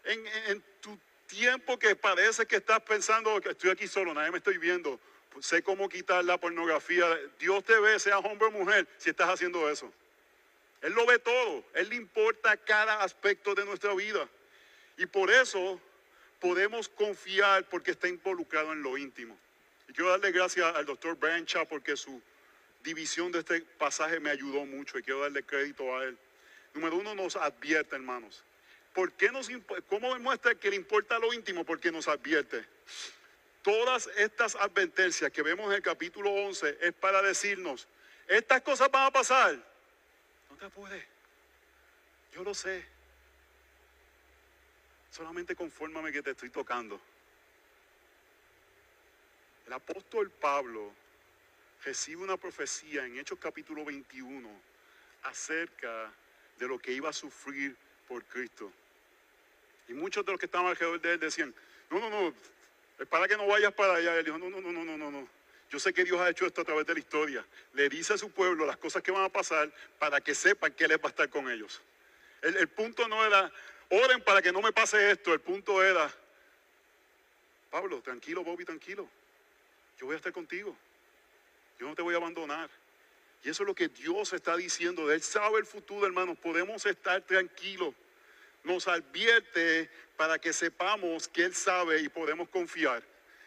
A: En, tu tiempo que parece que estás pensando que estoy aquí solo, nadie me estoy viendo, pues sé cómo quitar la pornografía. Dios te ve, sea hombre o mujer, si estás haciendo eso. Él lo ve todo, Él le importa cada aspecto de nuestra vida. Y por eso podemos confiar porque está involucrado en lo íntimo. Y quiero darle gracias al doctor Brancha porque su división de este pasaje me ayudó mucho y quiero darle crédito a él. Número uno, nos advierte, hermanos. ¿Por qué nos, ¿Cómo demuestra que le importa lo íntimo? Porque nos advierte. Todas estas advertencias que vemos en el capítulo 11 es para decirnos, estas cosas van a pasar. No te apures. Yo lo sé. Solamente confórmame que te estoy tocando. El apóstol Pablo recibe una profecía en Hechos capítulo 21 acerca de lo que iba a sufrir por Cristo. Y muchos de los que estaban alrededor de él decían, no, no, no, es para que no vayas para allá. Él dijo, no, no, no, no, no, no, no. Yo sé que Dios ha hecho esto a través de la historia. Le dice a su pueblo las cosas que van a pasar para que sepan que Él va a estar con ellos. El, el punto no era Oren para que no me pase esto. El punto era, Pablo, tranquilo, Bobby, tranquilo. Yo voy a estar contigo. Yo no te voy a abandonar. Y eso es lo que Dios está diciendo. Él sabe el futuro, hermanos. Podemos estar tranquilos. Nos advierte para que sepamos que Él sabe y podemos confiar.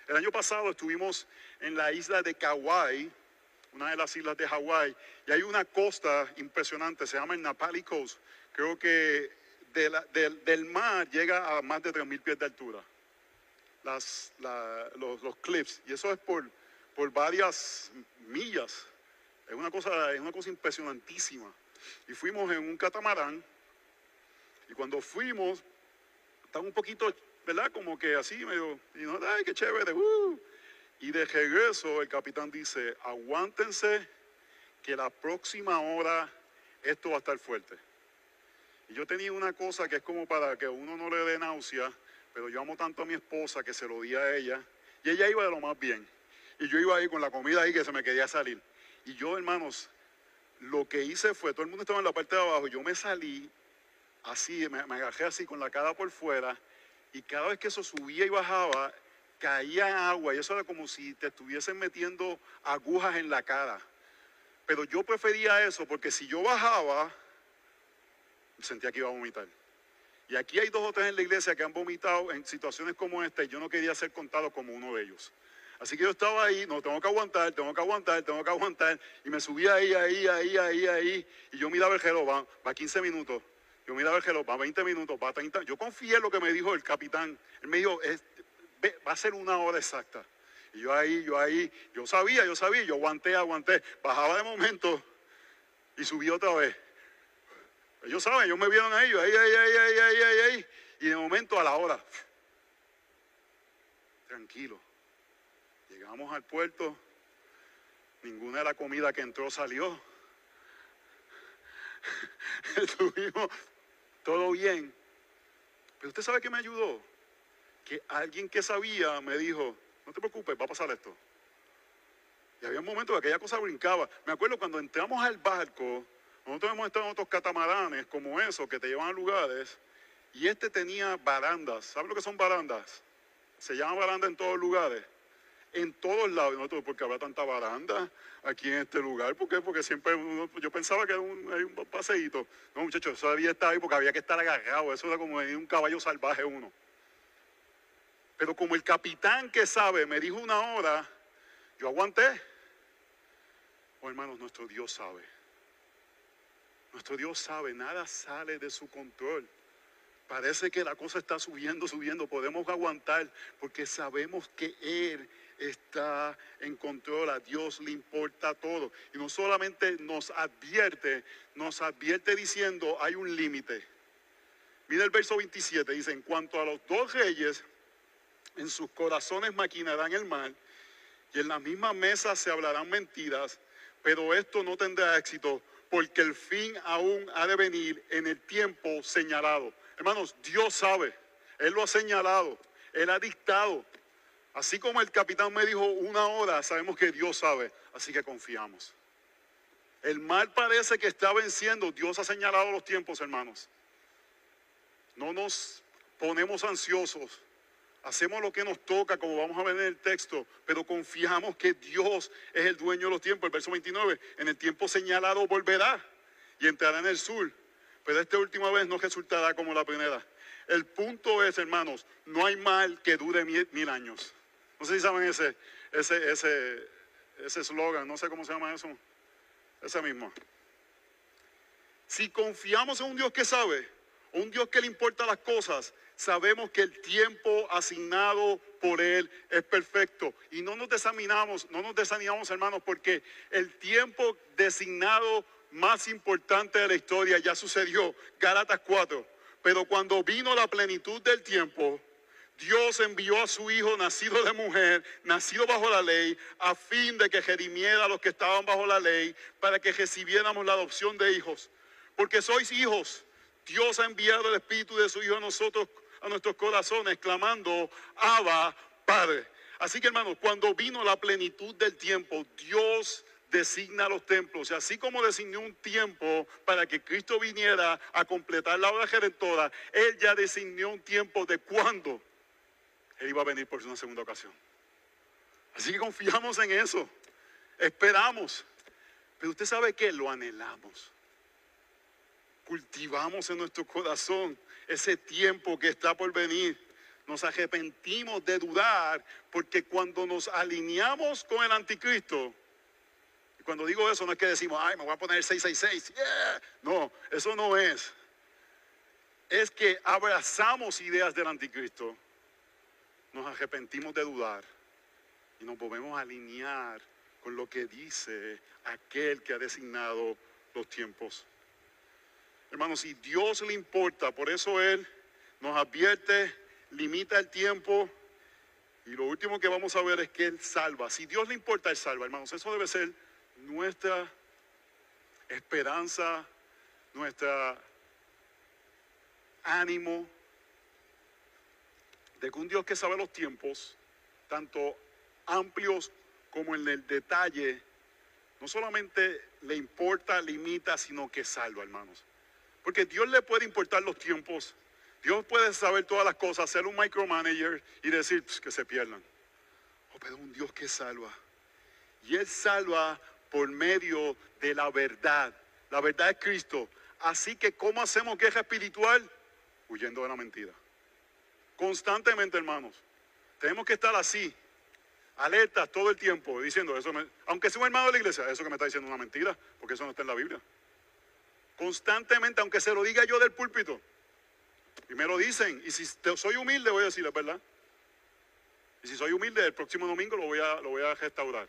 A: El año pasado estuvimos en la isla de Kauai, una de las islas de Hawái, y hay una costa impresionante, se llama el Napali Coast. Creo que del, mar llega a más de 3.000 pies de altura. Las, los, cliffs. Y eso es por, por varias millas. Es una, cosa, es una cosa impresionantísima. Y fuimos en un catamarán. Y cuando fuimos, estaba un poquito, ¿verdad? Como que así medio, y no, ay, qué chévere. Uh". Y de regreso el capitán dice, aguántense que la próxima hora esto va a estar fuerte yo tenía una cosa que es como para que uno no le dé náusea, pero yo amo tanto a mi esposa que se lo di a ella. Y ella iba de lo más bien. Y yo iba ahí con la comida ahí que se me quería salir. Y yo, hermanos, lo que hice fue, todo el mundo estaba en la parte de abajo, yo me salí así, me, me así con la cara por fuera, y cada vez que eso subía y bajaba, caía agua, y eso era como si te estuviesen metiendo agujas en la cara. Pero yo prefería eso, porque si yo bajaba, sentía que iba a vomitar. Y aquí hay dos o tres en la iglesia que han vomitado en situaciones como esta y yo no quería ser contado como uno de ellos. Así que yo estaba ahí, no, tengo que aguantar, tengo que aguantar, tengo que aguantar. Y me subí ahí, ahí, ahí, ahí, ahí. Y yo miraba el reloj, va, va 15 minutos. Yo miraba el reloj, va 20 minutos, va 30. Yo confié en lo que me dijo el capitán. Él me dijo, va a ser una hora exacta. Y yo ahí, yo ahí, yo sabía, yo sabía, yo aguanté, aguanté. Bajaba de momento y subí otra vez. Ellos saben, ellos me vieron a ellos, ahí, ahí, ahí, ahí, ahí, ahí, ahí. Y de momento a la hora, tranquilo. Llegamos al puerto, ninguna de la comida que entró salió. Estuvimos todo bien. Pero usted sabe que me ayudó. Que alguien que sabía me dijo, no te preocupes, va a pasar esto. Y había un momento que aquella cosa brincaba. Me acuerdo cuando entramos al barco, nosotros hemos estado en otros catamaranes como esos que te llevan a lugares y este tenía barandas. ¿Sabes lo que son barandas? Se llama baranda en todos lugares. en todos lados. Nosotros, porque habrá tanta baranda aquí en este lugar. ¿Por qué? Porque siempre uno- yo pensaba que era un, paseíto. No, muchachos, eso debía estar ahí porque había que estar agarrado. Eso era como un caballo salvaje uno. Pero como el capitán que sabe me dijo una hora, yo aguanté. Oh, hermanos, nuestro Dios sabe. Nuestro Dios sabe, nada sale de su control. Parece que la cosa está subiendo, subiendo. Podemos aguantar porque sabemos que Él está en control. A Dios le importa todo. Y no solamente nos advierte, nos advierte diciendo hay un límite. Mira el verso 27. Dice, en cuanto a los dos reyes, en sus corazones maquinarán el mal y en la misma mesa se hablarán mentiras, pero esto no tendrá éxito porque el fin aún ha de venir en el tiempo señalado. Hermanos, Dios sabe, Él lo ha señalado, Él ha dictado. Así como el capitán me dijo una hora, sabemos que Dios sabe, así que confiamos. El mal parece que está venciendo, Dios ha señalado los tiempos, hermanos. No nos ponemos ansiosos, hacemos lo que nos toca, como vamos a ver en el texto, pero confiamos que Dios es el dueño de los tiempos. El verso 29, en el tiempo señalado volverá y entrará en el sur, pero esta última vez no resultará como la primera. El punto es, hermanos, no hay mal que dure mil, años. No sé si saben ese, ese, ese, ese eslogan, no sé cómo se llama eso, ese mismo. Si confiamos en un Dios que sabe, un Dios que le importa las cosas, sabemos que el tiempo asignado por Él es perfecto. Y no nos desanimamos, no nos desanimamos, hermanos, porque el tiempo designado más importante de la historia ya sucedió, Gálatas 4. Pero cuando vino la plenitud del tiempo, Dios envió a su Hijo nacido de mujer, nacido bajo la ley, a fin de que redimiera a los que estaban bajo la ley, para que recibiéramos la adopción de hijos. Porque sois hijos. Dios ha enviado el Espíritu de su Hijo a nosotros, a nuestros corazones, clamando, Abba, Padre. Así que hermanos, cuando vino la plenitud del tiempo, Dios designa los templos. Y así como designó un tiempo para que Cristo viniera a completar la obra redentora, Él ya designó un tiempo de cuándo Él iba a venir por una segunda ocasión. Así que confiamos en eso. Esperamos. Pero usted sabe que lo anhelamos cultivamos en nuestro corazón ese tiempo que está por venir. Nos arrepentimos de dudar porque cuando nos alineamos con el anticristo, y cuando digo eso no es que decimos, ay, me voy a poner 666, yeah. no, eso no es. Es que abrazamos ideas del anticristo, nos arrepentimos de dudar y nos volvemos a alinear con lo que dice aquel que ha designado los tiempos. Hermanos, si Dios le importa, por eso Él nos advierte, limita el tiempo. Y lo último que vamos a ver es que Él salva. Si Dios le importa, Él salva, hermanos. Eso debe ser nuestra esperanza, nuestra ánimo de que un Dios que sabe los tiempos, tanto amplios como en el detalle, no solamente le importa, limita, sino que salva, hermanos. Porque Dios le puede importar los tiempos. Dios puede saber todas las cosas, ser un micromanager y decir que se pierdan. Oh, pero un Dios que salva. Y Él salva por medio de la verdad. La verdad es Cristo. Así que, ¿cómo hacemos guerra espiritual? Huyendo de la mentira. Constantemente, hermanos. Tenemos que estar así, alertas todo el tiempo, diciendo eso. Aunque sea un hermano de la iglesia, eso que me está diciendo es una mentira, porque eso no está en la Biblia constantemente, aunque se lo diga yo del púlpito. Y me lo dicen. Y si soy humilde, voy a decir la verdad. Y si soy humilde, el próximo domingo lo voy a, lo voy a restaurar.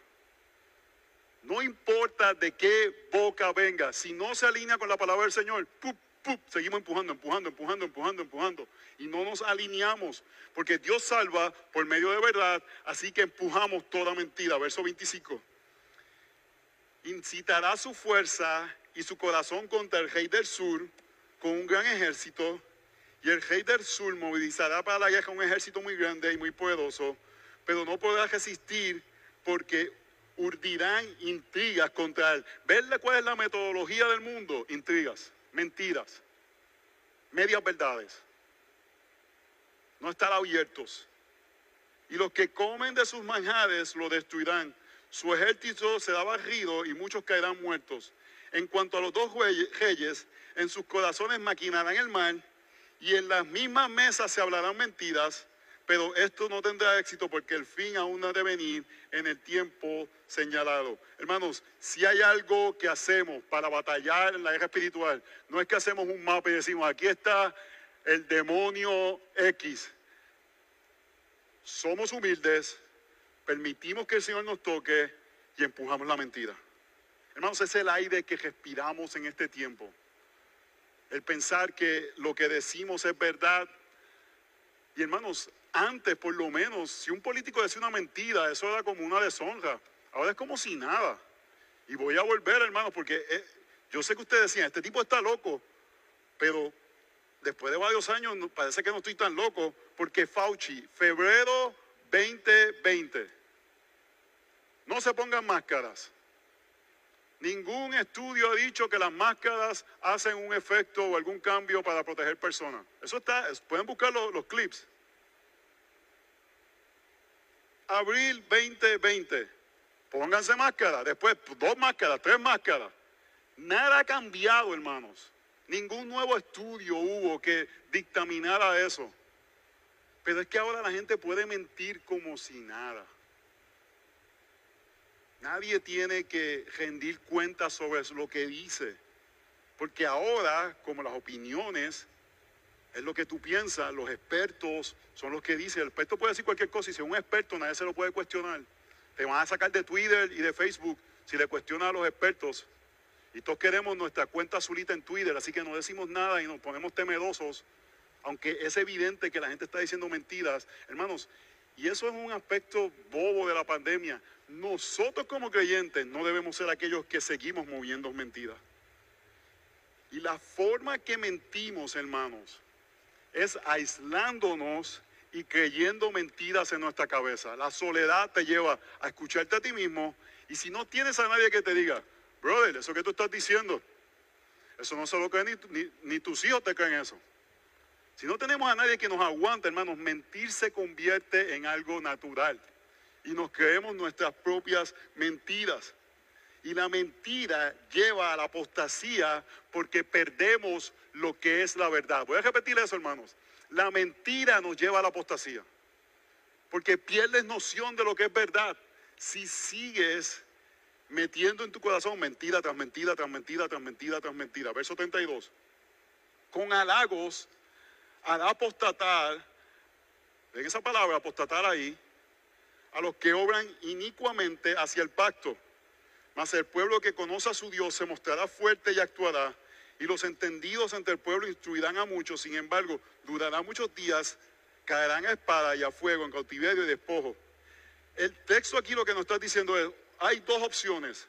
A: No importa de qué boca venga, si no se alinea con la palabra del Señor, ¡pup, pup, seguimos empujando, empujando, empujando, empujando, empujando. Y no nos alineamos, porque Dios salva por medio de verdad, así que empujamos toda mentira. Verso 25. Incitará su fuerza y su corazón contra el rey del sur con un gran ejército. Y el rey del sur movilizará para la guerra un ejército muy grande y muy poderoso, pero no podrá resistir porque urdirán intrigas contra él. ¿Verle cuál es la metodología del mundo? Intrigas, mentiras, medias verdades. No estar abiertos. y los que comen de sus manjares lo destruirán. Su ejército será barrido y muchos caerán muertos. En cuanto a los dos reyes, en sus corazones maquinarán el mal y en las mismas mesas se hablarán mentiras, pero esto no tendrá éxito porque el fin aún ha de venir en el tiempo señalado. Hermanos, si hay algo que hacemos para batallar en la guerra espiritual, no es que hacemos un mapa y decimos, aquí está el demonio X. Somos humildes, permitimos que el Señor nos toque y empujamos la mentira. Hermanos, es el aire que respiramos en este tiempo. El pensar que lo que decimos es verdad. Y hermanos, antes por lo menos, si un político decía una mentira, eso era como una deshonra. Ahora es como si nada. Y voy a volver, hermanos, porque eh, yo sé que ustedes decían, este tipo está loco, pero después de varios años parece que no estoy tan loco, porque Fauci, febrero 2020, no se pongan máscaras. Ningún estudio ha dicho que las máscaras hacen un efecto o algún cambio para proteger personas. Eso está, pueden buscar los, clips. Abril 2020, pónganse máscara. Después, dos máscaras, tres máscaras. Nada ha cambiado, hermanos. Ningún nuevo estudio hubo que dictaminara eso. Pero es que ahora la gente puede mentir como si nada. Nadie tiene que rendir cuentas sobre lo que dice. Porque ahora, como las opiniones, es lo que tú piensas, los expertos son los que dicen. El experto puede decir cualquier cosa y si es un experto nadie se lo puede cuestionar. Te van a sacar de Twitter y de Facebook si le cuestionan a los expertos. Y todos queremos nuestra cuenta azulita en Twitter, así que no decimos nada y nos ponemos temerosos, aunque es evidente que la gente está diciendo mentiras. Hermanos, y eso es un aspecto bobo de la pandemia. Nosotros como creyentes no debemos ser aquellos que seguimos moviendo mentiras. Y la forma que mentimos, hermanos, es aislándonos y creyendo mentiras en nuestra cabeza. La soledad te lleva a escucharte a ti mismo y si no tienes a nadie que te diga, brother, eso que tú estás diciendo, eso no se lo creen ni, ni tus hijos te creen eso. Si no tenemos a nadie que nos aguante, hermanos, mentir se convierte en algo natural y nos creemos nuestras propias mentiras. Y la mentira lleva a la apostasía porque perdemos lo que es la verdad. Voy a repetir eso, hermanos. La mentira nos lleva a la apostasía. Porque pierdes noción de lo que es verdad. Si sigues metiendo en tu corazón mentira tras mentira, tras mentira, tras mentira, tras mentira. Verso 32. Con halagos hará apostatar, en esa palabra apostatar ahí, a los que obran inicuamente hacia el pacto. Mas el pueblo que conoce a su Dios se mostrará fuerte y actuará, y los entendidos entre el pueblo instruirán a muchos, sin embargo, durará muchos días, caerán a espada y a fuego, en cautiverio y despojo. El texto aquí lo que nos está diciendo es, hay dos opciones,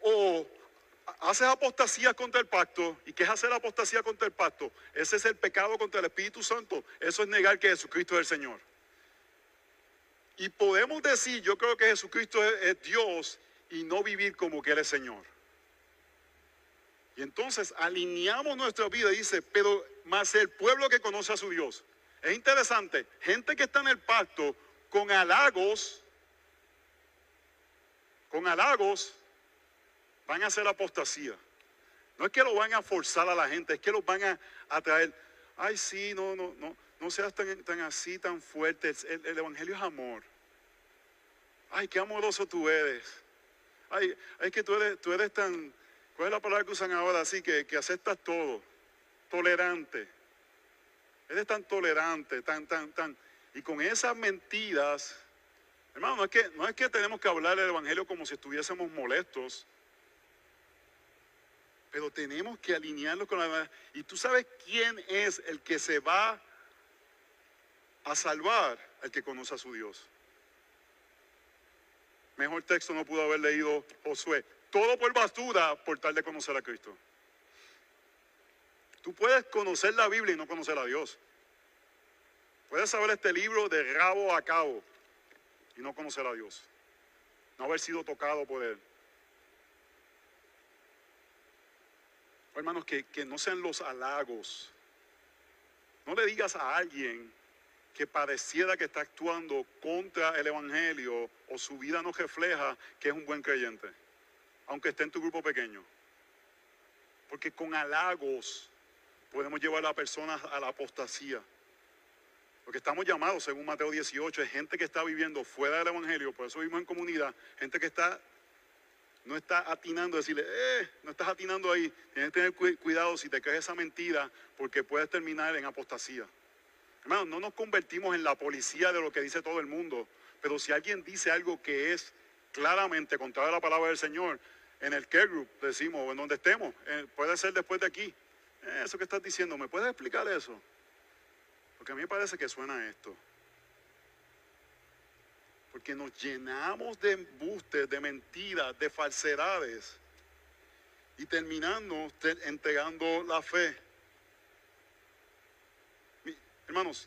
A: o haces apostasía contra el pacto. ¿Y qué es hacer apostasía contra el pacto? Ese es el pecado contra el Espíritu Santo. Eso es negar que Jesucristo es el Señor. Y podemos decir, yo creo que Jesucristo es, Dios y no vivir como que Él es Señor. Y entonces alineamos nuestra vida dice, pero más el pueblo que conoce a su Dios. Es interesante, gente que está en el pacto con halagos, con halagos, van a hacer apostasía. No es que lo van a forzar a la gente, es que los van a, atraer. traer. Ay, sí, no, no, no, no seas tan, tan así, tan fuerte. El, el, Evangelio es amor. Ay, qué amoroso tú eres. Ay, es que tú eres, tú eres tan, ¿cuál es la palabra que usan ahora? Así que, que aceptas todo. Tolerante. Eres tan tolerante, tan, tan, tan. Y con esas mentiras, hermano, no es que, no es que tenemos que hablar del Evangelio como si estuviésemos molestos pero tenemos que alinearlo con la verdad. Y tú sabes quién es el que se va a salvar, el que conoce a su Dios. Mejor texto no pudo haber leído Josué. Todo por basura por tal de conocer a Cristo. Tú puedes conocer la Biblia y no conocer a Dios. Puedes saber este libro de rabo a cabo y no conocer a Dios. No haber sido tocado por Él. Hermanos, que, que no sean los halagos. No le digas a alguien que pareciera que está actuando contra el Evangelio o su vida no refleja que es un buen creyente, aunque esté en tu grupo pequeño. Porque con halagos podemos llevar a la persona a la apostasía. Porque estamos llamados, según Mateo 18, es gente que está viviendo fuera del Evangelio, por eso vivimos en comunidad, gente que está, no está atinando, decirle, eh, no estás atinando ahí, tienes que tener cuidado si te crees esa mentira, porque puedes terminar en apostasía. Hermanos, no nos convertimos en la policía de lo que dice todo el mundo, pero si alguien dice algo que es claramente contrario a la palabra del Señor, en el care group decimos, o en donde estemos, eh, puede ser después de aquí, eh, eso que estás diciendo, ¿me puedes explicar eso? Porque a mí me parece que suena esto. Porque nos llenamos de embustes, de mentiras, de falsedades. Y terminamos entregando la fe. Hermanos,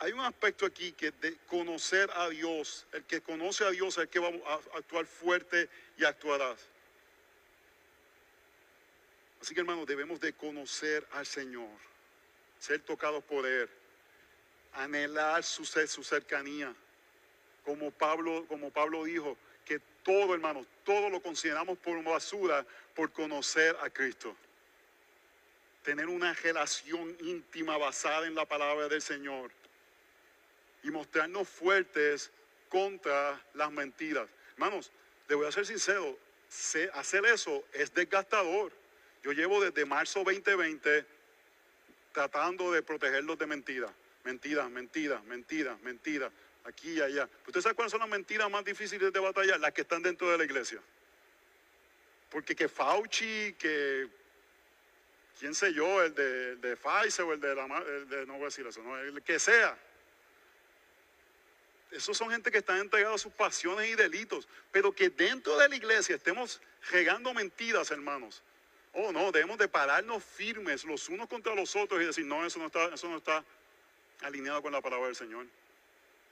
A: hay un aspecto aquí que de conocer a Dios, el que conoce a Dios es el que va a actuar fuerte y actuará. Así que hermanos, debemos de conocer al Señor, ser tocados por Él, anhelar su, su cercanía. Como Pablo, como Pablo dijo, que todo, hermanos, todo lo consideramos por basura por conocer a Cristo. Tener una relación íntima basada en la palabra del Señor y mostrarnos fuertes contra las mentiras. Hermanos, le voy a ser sincero, hacer eso es desgastador. Yo llevo desde marzo 2020 tratando de protegerlos de mentiras. Mentiras, mentiras, mentiras, mentiras, aquí y allá. ¿Usted sabe cuáles son las mentiras más difíciles de batallar? Las que están dentro de la iglesia. Porque que Fauci, que quién sé yo, el de, de Pfizer o el de la no voy a decir eso, no, el que sea. Esos son gente que están entregados a sus pasiones y delitos, pero que dentro de la iglesia estemos regando mentiras, hermanos. Oh, no, debemos de pararnos firmes los unos contra los otros y decir, no, eso no está, eso no está alineado con la palabra del Señor.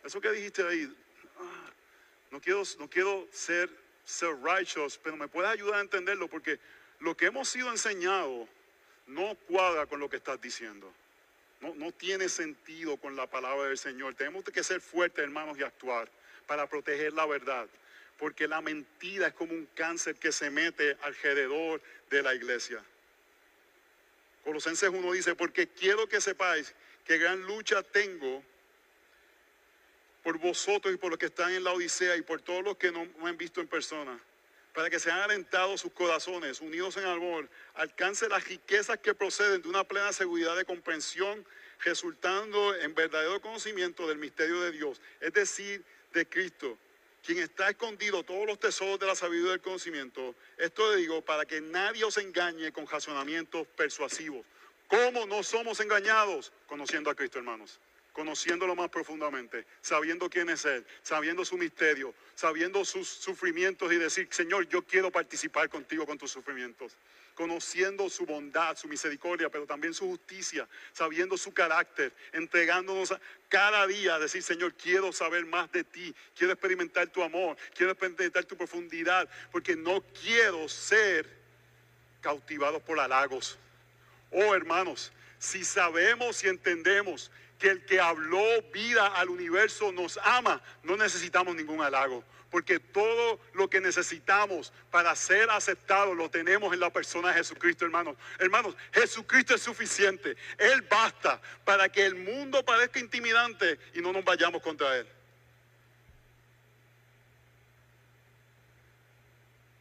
A: Eso que dijiste ahí, ah, no, quiero, no quiero ser, ser righteous, pero me puedes ayudar a entenderlo porque lo que hemos sido enseñados no cuadra con lo que estás diciendo. No, no tiene sentido con la palabra del Señor. Tenemos que ser fuertes, hermanos, y actuar para proteger la verdad. Porque la mentira es como un cáncer que se mete alrededor de la iglesia. Colosenses 1 dice, porque quiero que sepáis que gran lucha tengo por vosotros y por los que están en la Odisea y por todos los que no me han visto en persona, para que sean alentados sus corazones, unidos en amor, alcance las riquezas que proceden de una plena seguridad de comprensión, resultando en verdadero conocimiento del misterio de Dios, es decir, de Cristo, quien está escondido todos los tesoros de la sabiduría del conocimiento. Esto le digo para que nadie os engañe con razonamientos persuasivos ¿Cómo no somos engañados? Conociendo a Cristo, hermanos. Conociéndolo más profundamente, sabiendo quién es Él, sabiendo su misterio, sabiendo sus sufrimientos y decir, Señor, yo quiero participar contigo con tus sufrimientos. Conociendo su bondad, su misericordia, pero también su justicia, sabiendo su carácter, entregándonos cada día a decir, Señor, quiero saber más de ti, quiero experimentar tu amor, quiero experimentar tu profundidad, porque no quiero ser cautivado por halagos, Oh hermanos, si sabemos y entendemos que el que habló vida al universo nos ama, no necesitamos ningún halago, porque todo lo que necesitamos para ser aceptados lo tenemos en la persona de Jesucristo, hermanos. Hermanos, Jesucristo es suficiente. Él basta para que el mundo parezca intimidante y no nos vayamos contra Él.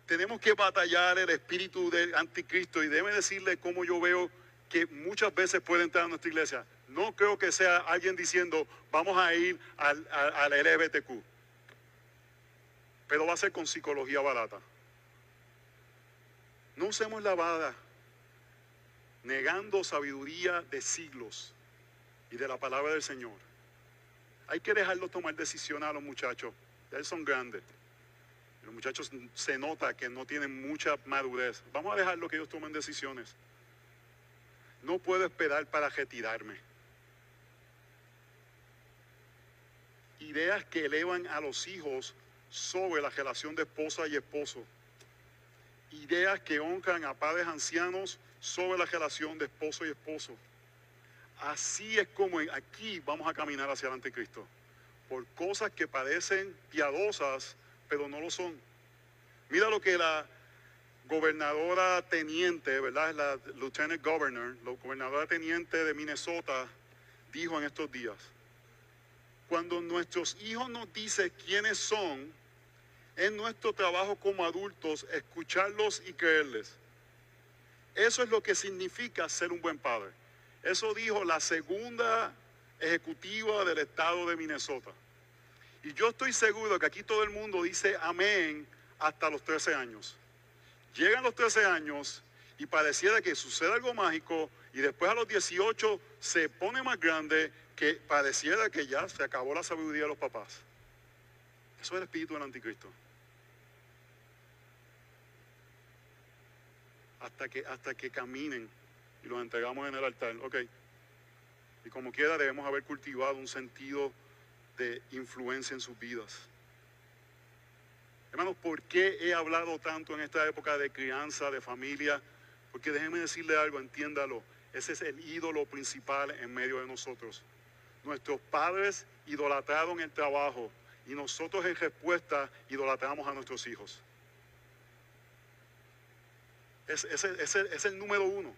A: Tenemos que batallar el espíritu del anticristo y debe decirle cómo yo veo que muchas veces puede entrar a nuestra iglesia. No creo que sea alguien diciendo, vamos a ir al, al, LGBTQ. Pero va a ser con psicología barata. No usemos la vara negando sabiduría de siglos y de la palabra del Señor. Hay que dejarlos tomar decisiones a los muchachos. Ya son grandes. Los muchachos se nota que no tienen mucha madurez. Vamos a dejarlo que ellos tomen decisiones. No puedo esperar para retirarme. Ideas que elevan a los hijos sobre la relación de esposa y esposo. Ideas que honran a padres ancianos sobre la relación de esposo y esposo. así es como aquí vamos a caminar hacia el anticristo. Por cosas que parecen piadosas, pero no lo son. Mira lo que la gobernadora teniente, ¿verdad? La lieutenant governor, la gobernadora teniente de Minnesota dijo en estos días. Cuando nuestros hijos nos dicen quiénes son, es nuestro trabajo como adultos escucharlos y creerles. Eso es lo que significa ser un buen padre. Eso dijo la segunda ejecutiva del estado de Minnesota. Y yo estoy seguro que aquí todo el mundo dice amén hasta los 13 años. Llegan los 13 años y pareciera que sucede algo mágico y después a los 18 se pone más grande que pareciera que ya se acabó la sabiduría de los papás. Eso es el espíritu del anticristo. Hasta que, hasta que caminen y los entregamos en el altar. Ok. Y como quiera debemos haber cultivado un sentido de influencia en sus vidas. Hermanos, ¿por qué he hablado tanto en esta época de crianza, de familia? Porque déjenme decirle algo, entiéndalo. Ese es el ídolo principal en medio de nosotros. Nuestros padres idolatraron el trabajo y nosotros en respuesta idolatramos a nuestros hijos. Es, el número uno.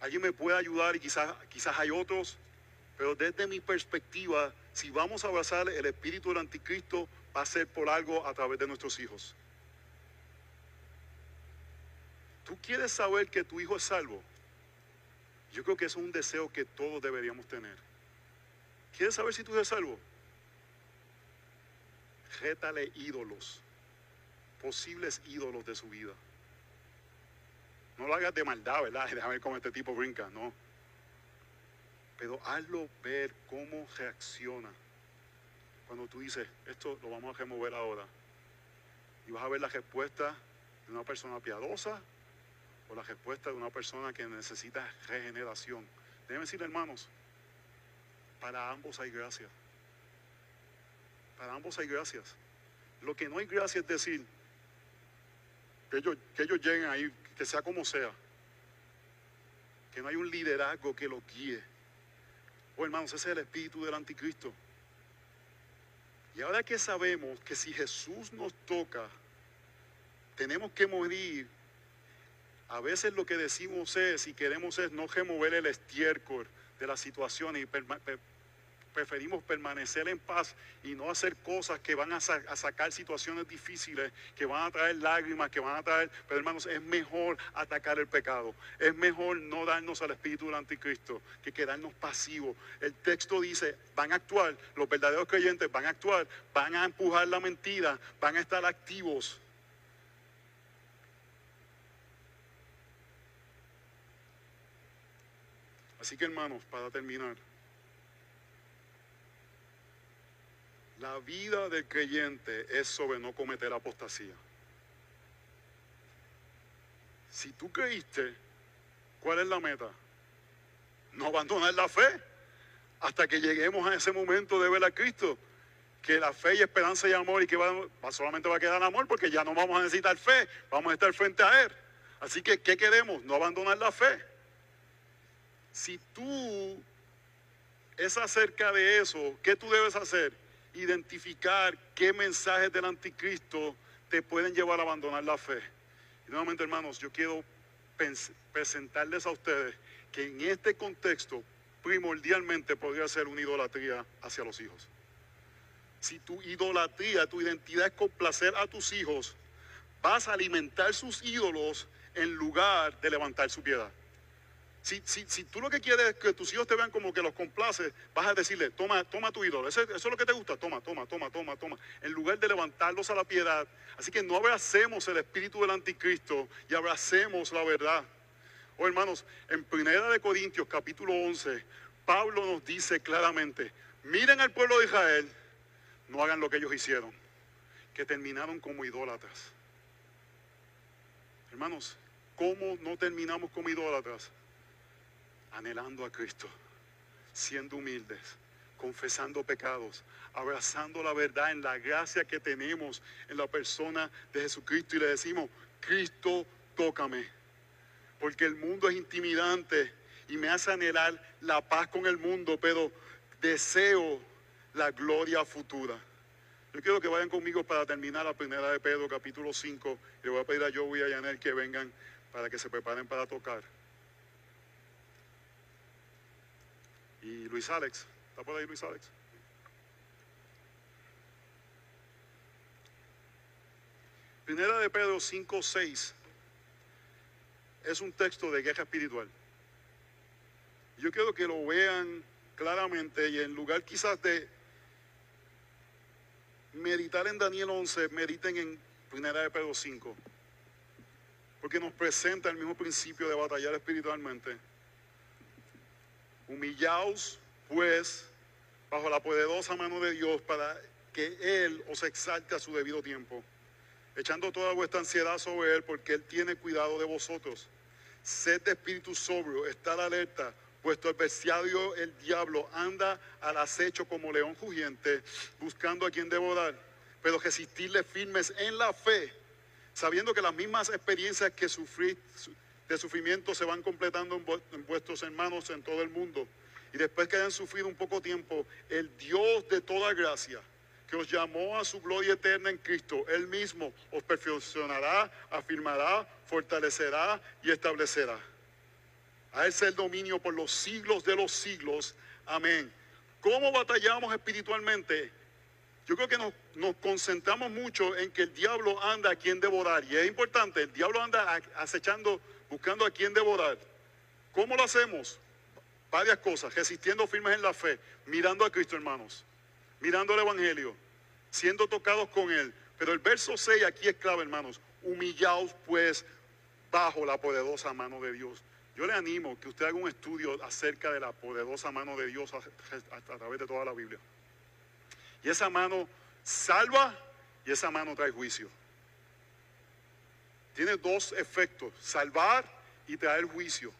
A: Alguien me puede ayudar y quizás, quizás hay otros, pero desde mi perspectiva, si vamos a abrazar el espíritu del anticristo, va a ser por algo a través de nuestros hijos. ¿Tú quieres saber que tu hijo es salvo? Yo creo que es un deseo que todos deberíamos tener. ¿Quieres saber si tú eres salvo? Rétale ídolos, posibles ídolos de su vida. No lo hagas de maldad, ¿verdad? Déjame ver cómo este tipo brinca, no. Pero hazlo ver cómo reacciona cuando tú dices, esto lo vamos a remover ahora. Y vas a ver la respuesta de una persona piadosa o la respuesta de una persona que necesita regeneración. Déjenme decir, hermanos, para ambos hay gracia. Para ambos hay gracias. Lo que no hay gracia es decir que ellos, que ellos lleguen ahí, que sea como sea. Que no hay un liderazgo que lo guíe. Oh, hermanos, ese es el espíritu del anticristo. Y ahora que sabemos que si Jesús nos toca, tenemos que morir a veces lo que decimos es y queremos es no remover el estiércol de la situación y preferimos permanecer en paz y no hacer cosas que van a, sacar situaciones difíciles, que van a traer lágrimas, que van a traer... Pero hermanos, es mejor atacar el pecado. Es mejor no darnos al espíritu del anticristo que quedarnos pasivos. El texto dice, van a actuar, los verdaderos creyentes van a actuar, van a empujar la mentira, van a estar activos Así que hermanos, para terminar, la vida del creyente es sobre no cometer apostasía. Si tú creíste, ¿cuál es la meta? No abandonar la fe hasta que lleguemos a ese momento de ver a Cristo. Que la fe y esperanza y amor y que solamente va a quedar amor porque ya no vamos a necesitar fe, vamos a estar frente a Él. Así que, ¿qué queremos? No abandonar la fe si tú es acerca de eso, ¿qué tú debes hacer? Identificar qué mensajes del anticristo te pueden llevar a abandonar la fe. Y nuevamente, hermanos, yo quiero presentarles a ustedes que en este contexto primordialmente podría ser una idolatría hacia los hijos. Si tu idolatría, tu identidad es complacer a tus hijos, vas a alimentar sus ídolos en lugar de levantar su piedad. Si, tú lo que quieres es que tus hijos te vean como que los complaces, vas a decirle, toma, toma tu ídolo. Eso, es lo que te gusta, toma, toma, toma, toma, toma. En lugar de levantarlos a la piedad. Así que no abracemos el espíritu del anticristo y abracemos la verdad. Oh hermanos, en Primera de Corintios capítulo 11, Pablo nos dice claramente, miren al pueblo de Israel, no hagan lo que ellos hicieron, que terminaron como idólatras. Hermanos, ¿cómo no terminamos como idólatras? Anhelando a Cristo, siendo humildes, confesando pecados, abrazando la verdad en la gracia que tenemos en la persona de Jesucristo y le decimos, Cristo, tócame, porque el mundo es intimidante y me hace anhelar la paz con el mundo, pero deseo la gloria futura. Yo quiero que vayan conmigo para terminar la primera de Pedro, capítulo 5. Le voy a pedir a Joey y a Yanel que vengan para que se preparen para tocar. Y Luis Alex, ¿está por ahí Luis Alex? Primera de Pedro 5, 6 es un texto de guerra espiritual. Yo quiero que lo vean claramente y en lugar quizás de meditar en Daniel 11, mediten en Primera de Pedro 5. Porque nos presenta el mismo principio de batallar espiritualmente. Humillaos, pues, bajo la poderosa mano de Dios para que Él os exalte a su debido tiempo, echando toda vuestra ansiedad sobre Él, porque Él tiene cuidado de vosotros. Sed de espíritu sobrio, estad alerta, Vuestro adversario, el diablo, anda al acecho como león rugiente, buscando a quien devorar, pero resistirle firmes en la fe, sabiendo que las mismas experiencias que sufrí de sufrimiento se van completando en vuestros hermanos en todo el mundo. Y después que hayan sufrido un poco tiempo, el Dios de toda gracia, que os llamó a su gloria eterna en Cristo, Él mismo os perfeccionará, afirmará, fortalecerá y establecerá. A Él el dominio por los siglos de los siglos. Amén. ¿Cómo batallamos espiritualmente? Yo creo que nos, concentramos mucho en que el diablo anda a quien devorar. Y es importante, el diablo anda acechando, buscando a quien devorar. ¿Cómo lo hacemos? Varias cosas, resistiendo firmes en la fe, mirando a Cristo, hermanos, mirando el Evangelio, siendo tocados con Él. Pero el verso 6 aquí es clave, hermanos. Humillaos pues bajo la poderosa mano de Dios. Yo le animo que usted haga un estudio acerca de la poderosa mano de Dios a, través de toda la Biblia. Y esa mano salva y esa mano trae juicio. Tiene dos efectos, salvar y traer juicio.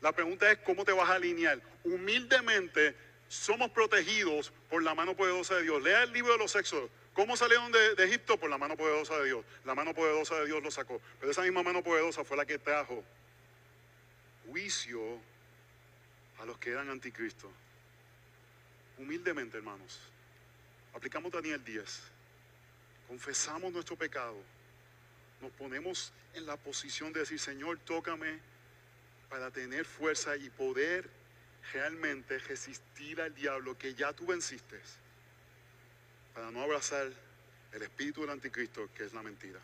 A: La pregunta es cómo te vas a alinear. Humildemente somos protegidos por la mano poderosa de Dios. Lea el libro de los sexos. ¿Cómo salieron de, Egipto? Por la mano poderosa de Dios. La mano poderosa de Dios lo sacó. Pero esa misma mano poderosa fue la que trajo juicio a los que eran anticristo. Humildemente, hermanos, aplicamos Daniel 10, confesamos nuestro pecado, nos ponemos en la posición de decir, Señor, tócame para tener fuerza y poder realmente resistir al diablo que ya tú venciste, para no abrazar el espíritu del anticristo que es la mentira.